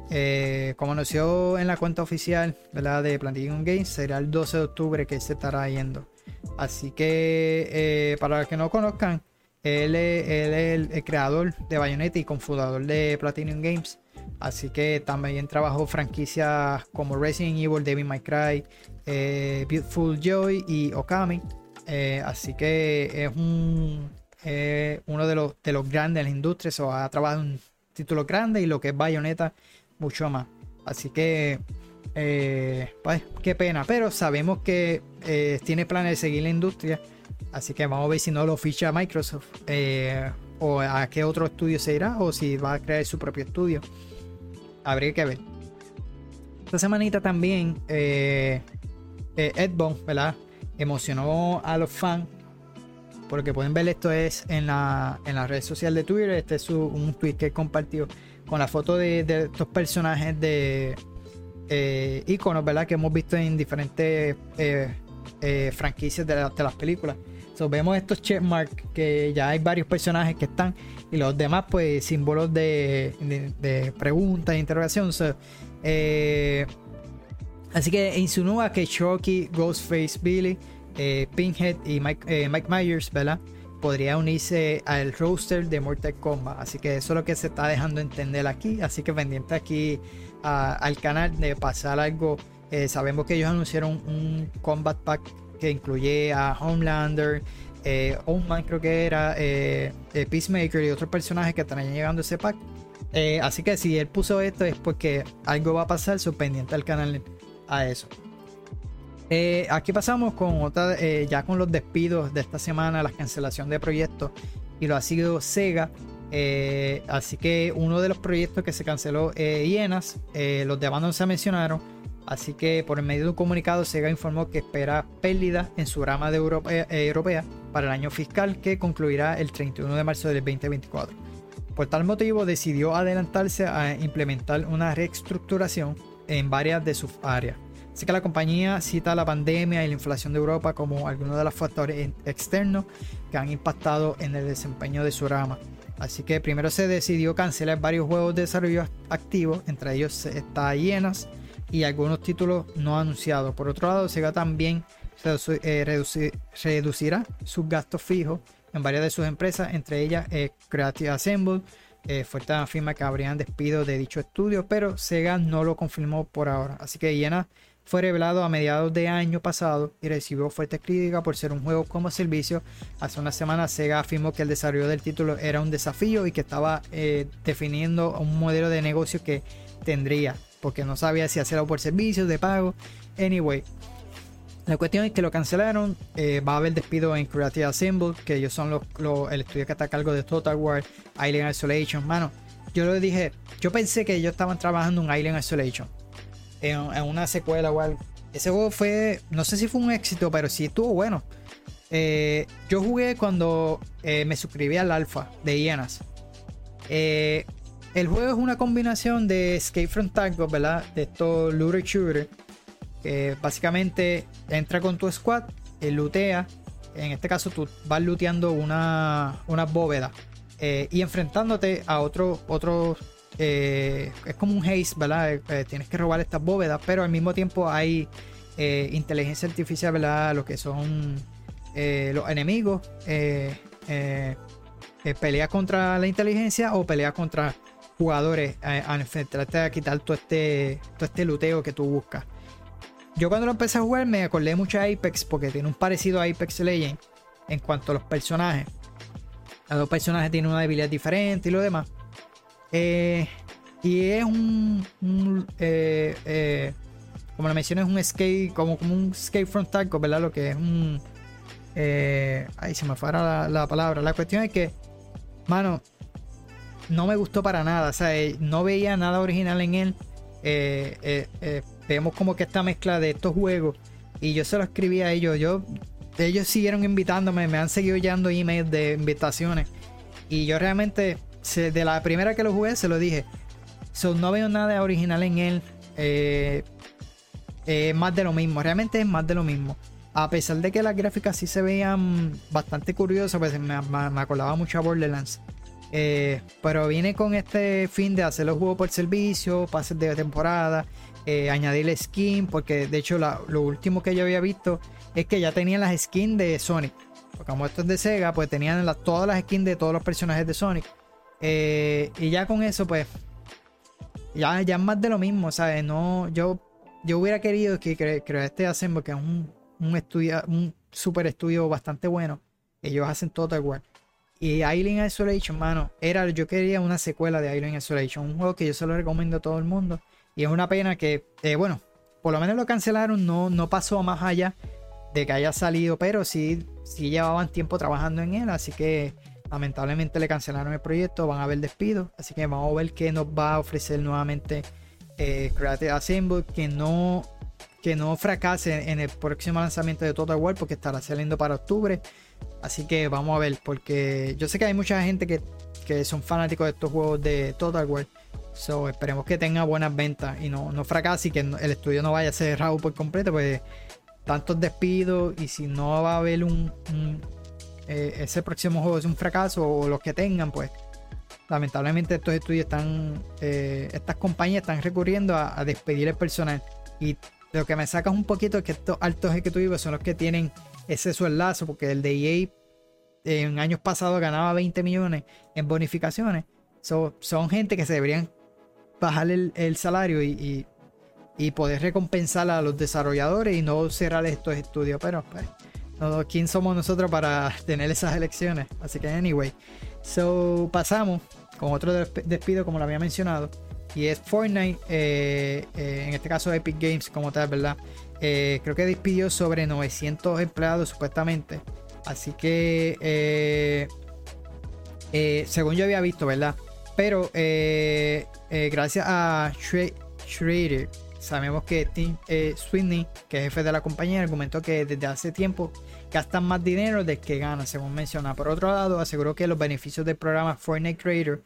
Eh, como anunció en la cuenta oficial de Platinum Games, será el 12 de octubre que se estará yendo. Así que eh, para los que no conozcan, él es, el, creador de Bayonetta y cofundador de Platinum Games. Así que también trabajó franquicias como Resident Evil, Devil May Cry, Beautiful Joy y Okami. Eh, así que es un, eh, uno de los, de los grandes de la industria. ha trabajado en títulos grandes y lo que es Bayonetta, mucho más. Así que, eh, pues, qué pena. Pero sabemos que tiene planes de seguir la industria. Así que vamos a ver si no lo ficha Microsoft. o a qué otro estudio se irá. O si va a crear su propio estudio. Habría que ver. Esta semanita también. Ed Bond, ¿verdad? emocionó a los fans. Porque pueden ver esto es en la, en la red social de Twitter. Este es un tweet que compartió con la foto de, estos personajes de eh, iconos, ¿verdad? Que hemos visto en diferentes eh, eh, franquicias de, las películas. vemos estos checkmarks que ya hay varios personajes que están y los demás, pues, símbolos de, de, preguntas e interrogación. así que insinúa que Chucky, Ghostface, Billy eh, Pinhead y eh, Mike, Myers, ¿verdad? Podría unirse al roster de Mortal Kombat. Así que eso es lo que se está dejando entender aquí. Así que pendiente aquí al canal de pasar algo Eh, sabemos que ellos anunciaron un Combat Pack que incluye a Homelander, eh, Oldman creo que era, eh, eh, Peacemaker y otros personajes que están llegando a ese pack. así que si él puso esto es porque algo va a pasar, pendiente al canal a eso. aquí pasamos con otra, ya con los despidos de esta semana, la cancelación de proyectos y lo ha sido Sega. así que uno de los proyectos que se canceló, Hienas, los de no se mencionaron, Así que por el medio de un comunicado, Sega informó que espera pérdida en su rama de eh, europea para el año fiscal que concluirá el 31 de marzo del 2024. Por tal motivo, decidió adelantarse a implementar una reestructuración en varias de sus áreas. Así que la compañía cita la pandemia y la inflación de Europa como algunos de los factores externos que han impactado en el desempeño de su rama. Así que primero se decidió cancelar varios juegos de desarrollo activos, entre ellos está Hienas, y algunos títulos no anunciados. Por otro lado, Sega también eh, reducirá sus gastos fijos en varias de sus empresas, entre ellas eh, Creative Assemble. Eh, fuerte afirma que habrían despido de dicho estudio, pero Sega no lo confirmó por ahora. Así que Yena fue revelado a mediados de año pasado y recibió fuertes críticas por ser un juego como servicio. Hace una semana Sega afirmó que el desarrollo del título era un desafío y que estaba eh, definiendo un modelo de negocio que tendría porque no sabía si hacerlo por servicios de pago. Anyway, la cuestión es que lo cancelaron. Eh, va a haber despido en Creative Assemble, que ellos son los, el estudio que está a cargo de Total War, Island Isolation. Mano, yo lo dije, yo pensé que ellos estaban trabajando en Island Isolation, en, una secuela o algo. Ese juego fue, no sé si fue un éxito, pero sí estuvo bueno. Eh, yo jugué cuando eh, me suscribí al alfa de Hienas. Eh, el juego es una combinación de Escape from Tarkov, ¿verdad? De estos looter shooter. Que básicamente entra con tu squad, y lootea. En este caso tú vas looteando una, una bóveda. Eh, y enfrentándote a otro, otro eh, es como un haze, ¿verdad? Eh, tienes que robar estas bóvedas, pero al mismo tiempo hay inteligencia artificial, ¿verdad? Lo que son los enemigos. pelea contra la inteligencia o pelea contra jugadores a, enfrentarte a quitar todo este, todo este luteo que tú buscas. Yo cuando lo empecé a jugar me acordé mucho de Apex porque tiene un parecido a Apex Legends en cuanto a los personajes. Los dos personajes tienen una debilidad diferente y lo demás. Eh, y es un, eh, eh, como lo mencioné, es un skate, como, como un skate from Tarkov, ¿verdad? Lo que es un... ahí se me fue la, la palabra. La cuestión es que, mano, no me gustó para nada. O sea, no veía nada original en él. Eh, vemos como que esta mezcla de estos juegos. Y yo se lo escribí a ellos. Yo, ellos siguieron invitándome. Me han seguido llegando emails de invitaciones. Y yo realmente, de la primera que lo jugué, se lo dije. no veo nada original en él. Es más de lo mismo. Realmente es más de lo mismo. A pesar de que las gráficas sí se veían bastante curiosas, pues me, me acordaba mucho a Borderlands. Eh, pero viene con este fin de hacer los juegos por servicio, pases de temporada, eh, añadirle skin, porque de hecho lo último que yo había visto es que ya tenían las skins de Sonic. Porque como esto es de Sega, pues tenían todas las skins de todos los personajes de Sonic. Eh, y ya con eso, pues, ya, ya es más de lo mismo, ¿sabes? No, yo, yo hubiera querido que cre este hacen porque es un, un, estudio, un super estudio bastante bueno. Ellos hacen Total War. Y Alien Isolation, mano, era, yo quería una secuela de Alien Isolation, un juego que yo se lo recomiendo a todo el mundo. Y es una pena que, eh, bueno, por lo menos lo cancelaron, no, no pasó más allá de que haya salido, pero sí, sí llevaban tiempo trabajando en él, así que lamentablemente le cancelaron el proyecto, van a haber despidos, así que vamos a ver qué nos va a ofrecer nuevamente eh, Creative Assemble, que no, que no fracase en el próximo lanzamiento de Total War, porque estará saliendo para octubre. Así que vamos a ver, porque yo sé que hay mucha gente que, son fanáticos de estos juegos de Total War. So, esperemos que tenga buenas ventas y no, no fracase y que el estudio no vaya a cerrado por completo, pues tantos despidos y si no va a haber un, eh, ese próximo juego es un fracaso o los que tengan, pues lamentablemente estos estudios están, eh, estas compañías están recurriendo a, despedir el personal y lo que me saca un poquito es que estos altos ejecutivos son los que tienen ese sueldazo, porque el de EA en años pasados ganaba 20 millones en bonificaciones. son gente que se deberían bajar el, salario y, y poder recompensar a los desarrolladores y no cerrar estos estudios. Pero, pues, ¿quién somos nosotros para tener esas elecciones? Así que, anyway. So, pasamos con otro despido, como lo había mencionado. Y es Fortnite, eh, eh, en este caso Epic Games como tal, ¿verdad? Eh, creo que despidió sobre 900 empleados supuestamente. Así que, según yo había visto, ¿verdad? Pero gracias a Schrader, sabemos que Tim Sweeney, que es jefe de la compañía, argumentó que desde hace tiempo gastan más dinero del que ganan, según menciona. Por otro lado, aseguró que los beneficios del programa Fortnite Creator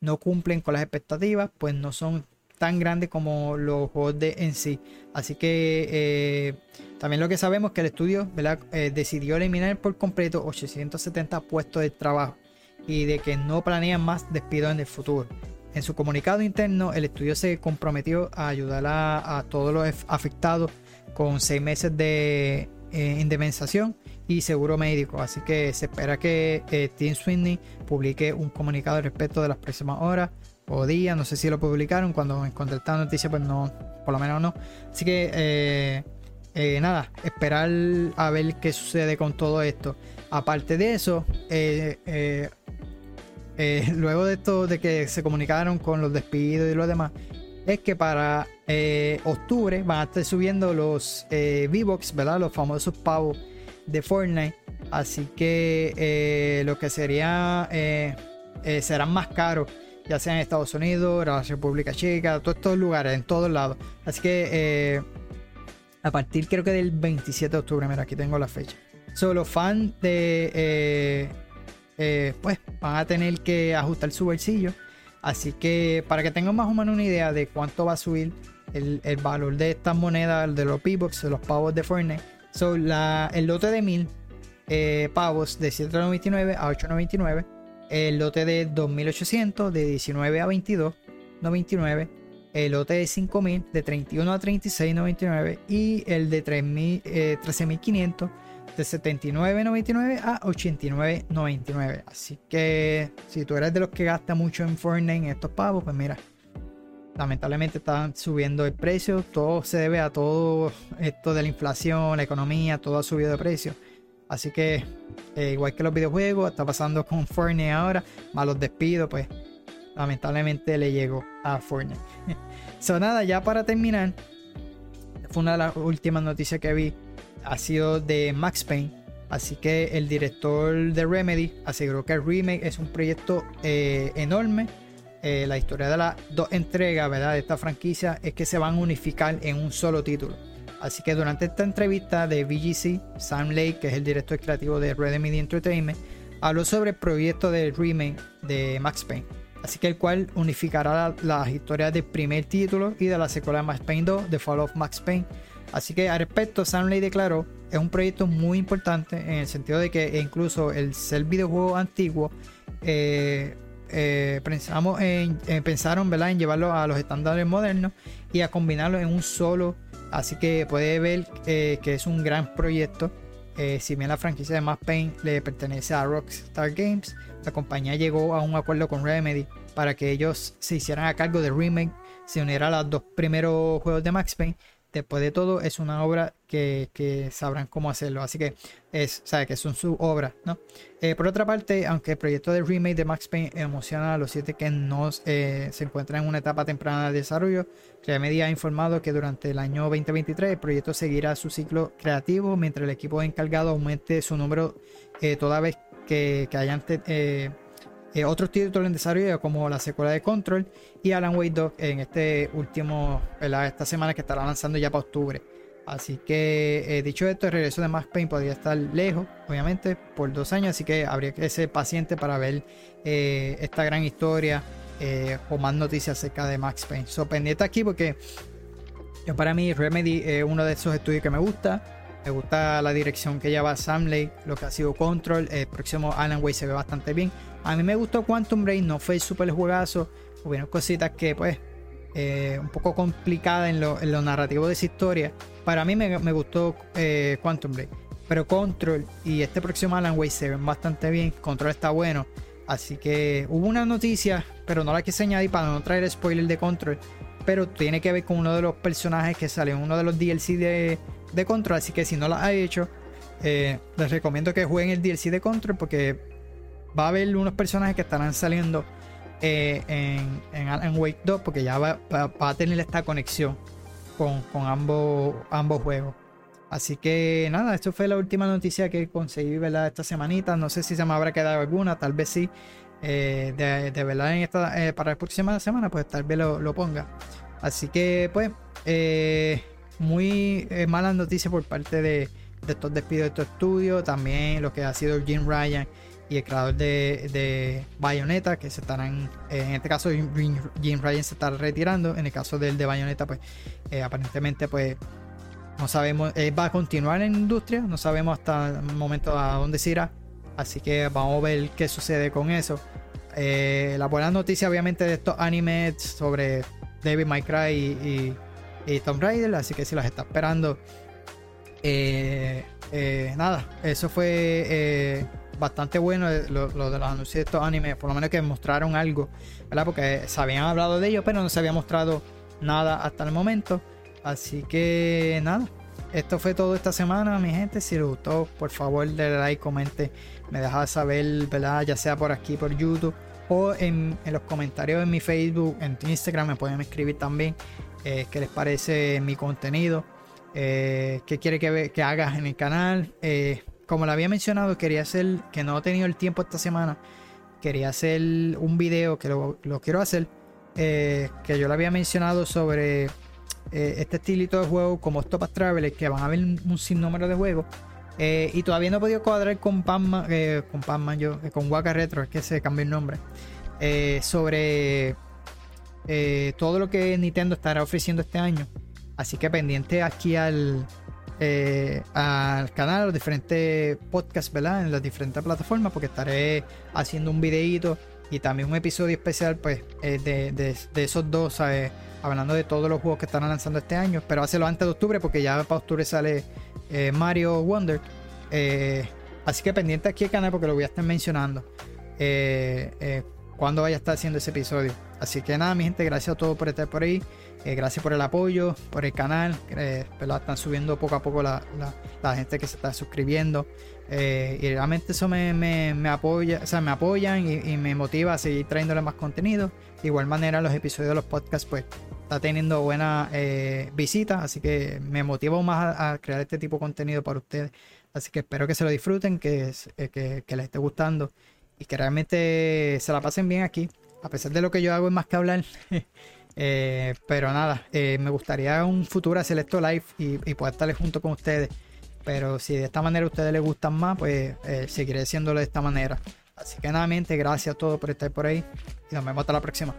no cumplen con las expectativas, pues no son tan grandes como los juegos de en sí. Así que eh, también lo que sabemos es que el estudio eh, decidió eliminar por completo 870 puestos de trabajo y de que no planean más despidos en el futuro. En su comunicado interno, el estudio se comprometió a ayudar a, todos los afectados con seis meses de eh, indemnización y seguro médico. Así que se espera que eh, Tim Sweeney publique un comunicado al respecto de las próximas horas o días. No sé si lo publicaron. Cuando encontré esta noticia, pues no, por lo menos no. Así que eh, eh, nada, esperar a ver qué sucede con todo esto. Aparte de eso, luego de esto, de que se comunicaron con los despidos y lo demás, es que para octubre van a estar subiendo los V-Box, ¿verdad? Los famosos pavos de Fortnite. Así que eh, lo que sería eh, eh, serán más caros, ya sea en Estados Unidos, la República Checa, todos estos lugares, en todos lados. Así que a partir creo que del 27 de octubre, mira, aquí tengo la fecha. Solo los fans de pues van a tener que ajustar su bolsillo. Así que para que tengan más o menos una idea de cuánto va a subir el, valor de estas monedas, de los P-Box, de los pavos de Fortnite So, el lote de 1000 eh, pavos de 7.99 a 8.99. El lote de 2800 de 19 a 22.99. El lote de 5000 de 31 a 36.99. Y el de 13.500 eh, de 79.99 a 89.99. Así que si tú eres de los que gasta mucho en Fortnite en estos pavos, pues mira, lamentablemente están subiendo el precio. Todo se debe a todo esto de la inflación, la economía, todo ha subido de precio. Así que, eh, igual que los videojuegos, está pasando con Fortnite ahora, más los despidos, pues lamentablemente le llegó a Fortnite. so, nada, ya para terminar, fue una de las últimas noticias que vi, ha sido de Max Payne. Así que el director de Remedy aseguró que el remake es un proyecto eh, enorme eh, la historia de las dos entregas ¿verdad? de esta franquicia es que se van a unificar en un solo título. Así que durante esta entrevista de VGC, Sam Lake, que es el director creativo de Red Media Entertainment, habló sobre el proyecto de remake de Max Payne. Así que el cual unificará las historias del primer título y de la secuela de Max Payne 2, The Fall of Max Payne. Así que al respecto, Lake declaró, es un proyecto muy importante en el sentido de que incluso el ser videojuego antiguo eh, eh, pensamos en, pensaron ¿verdad? en llevarlo a los estándares modernos y a combinarlo en un solo. Así que puede ver eh, que es un gran proyecto. Eh, si bien la franquicia de Max Payne le pertenece a Rockstar Games, la compañía llegó a un acuerdo con Remedy para que ellos se hicieran a cargo de remake, se uniera a los dos primeros juegos de Max Payne después de todo es una obra que, sabrán cómo hacerlo. Así que es, sabe que son su obra, ¿no? Eh, por otra parte, aunque el proyecto de remake de Max Payne emociona a los siete que no eh, se encuentran en una etapa temprana de desarrollo, Remedy ha informado que durante el año 2023 el proyecto seguirá su ciclo creativo mientras el equipo encargado aumente su número eh, toda vez que, que hayan eh, otros títulos en desarrollo como la secuela de Control y Alan Wake 2 en este último, esta semana que estará lanzando ya para octubre. Así que eh, dicho esto, el regreso de Max Payne podría estar lejos, obviamente, por dos años, así que habría que ser paciente para ver eh, esta gran historia o más noticias acerca de Max Payne. So, pendiente aquí porque yo para mí Remedy es uno de esos estudios que me gusta. Me gusta la dirección que lleva Sam Lake, lo que ha sido Control. El próximo Alan Wake se ve bastante bien. A mí me gustó Quantum Break, no fue súper juegazo. Hubieron cositas que, pues, eh, un poco complicadas en lo, narrativo de esa historia. Para mí me, gustó eh, Quantum Break. Pero Control y este próximo Alan Wake se ven bastante bien. Control está bueno. Así que hubo una noticia, pero no la quise añadir para no traer spoiler de Control. pero tiene que ver con uno de los personajes que sale en uno de los DLC de, Control. Así que si no lo ha hecho, eh, les recomiendo que jueguen el DLC de Control porque va a haber unos personajes que estarán saliendo eh, en, en Wake 2 porque ya va, a tener esta conexión con, ambos, ambos juegos. Así que nada, esto fue la última noticia que conseguí ¿verdad? esta semanita. No sé si se me habrá quedado alguna, tal vez sí. Eh, de, verdad en esta, eh, para la próxima semana, pues tal vez lo, ponga. Así que pues, muy malas noticias por parte de, de estos despidos de estos estudios. También lo que ha sido Jim Ryan y el creador de, de Bayonetta, que se estarán, en este caso Jim Ryan se está retirando, en el caso del de Bayonetta, pues eh, aparentemente pues no sabemos, va a continuar en la industria, no sabemos hasta el momento a dónde se irá, así que vamos a ver qué sucede con eso. Eh, la buena noticia obviamente de estos animes sobre David My Cry y, y, Tomb Raider, así que si las está esperando, eh, nada, eso fue bastante bueno eh, lo, de los anuncios de estos animes, por lo menos que mostraron algo, ¿verdad? Porque se habían hablado de ellos, pero no se había mostrado nada hasta el momento. Así que nada, esto fue todo esta semana, mi gente. Si les gustó, por favor, denle like, comente, me deja saber, ¿verdad? Ya sea por aquí, por YouTube, o en, los comentarios en mi Facebook, en Instagram, me pueden escribir también eh, qué les parece mi contenido, eh, qué quiere que, que hagas en el canal. Eh, como lo había mencionado, quería hacer, que no he tenido el tiempo esta semana, quería hacer un video que lo, quiero hacer, eh, que yo le había mencionado sobre eh, este estilito de juego como Stop Traveler, que van a haber un sinnúmero de juegos. Eh, y todavía no he podido cuadrar con Panman, con Panman yo, con Waka Retro, es que se cambió el nombre. sobre todo lo que Nintendo estará ofreciendo este año. Así que pendiente aquí al, eh, al canal, a los diferentes podcasts, ¿verdad? En las diferentes plataformas, porque estaré haciendo un videíto y también un episodio especial, pues, eh, de, esos dos, ¿sabes? Hablando de todos los juegos que están lanzando este año. Pero hacerlo antes de octubre, porque ya para octubre sale eh, Mario Wonder. así que pendiente aquí el canal, porque lo voy a estar mencionando. cuando vaya a estar haciendo ese episodio. Así que nada, mi gente, gracias a todos por estar por ahí. Eh, gracias por el apoyo, por el canal. Eh, Están subiendo poco a poco la, gente que se está suscribiendo. Eh, y realmente eso me, apoya, o sea, me apoyan y, me motiva a seguir trayéndole más contenido. De igual manera, los episodios de los podcasts, pues, está teniendo buena eh, visita. Así que me motiva más a, crear este tipo de contenido para ustedes. Así que espero que se lo disfruten, que, que, que les esté gustando y que realmente se la pasen bien aquí. A pesar de lo que yo hago es más que hablar. Eh, pero nada, eh, me gustaría un futuro hacer esto live y, poder estar junto con ustedes. Pero si de esta manera a ustedes les gustan más, pues eh, seguiré haciéndolo de esta manera. Así que nuevamente, gracias a todos por estar por ahí y nos vemos hasta la próxima.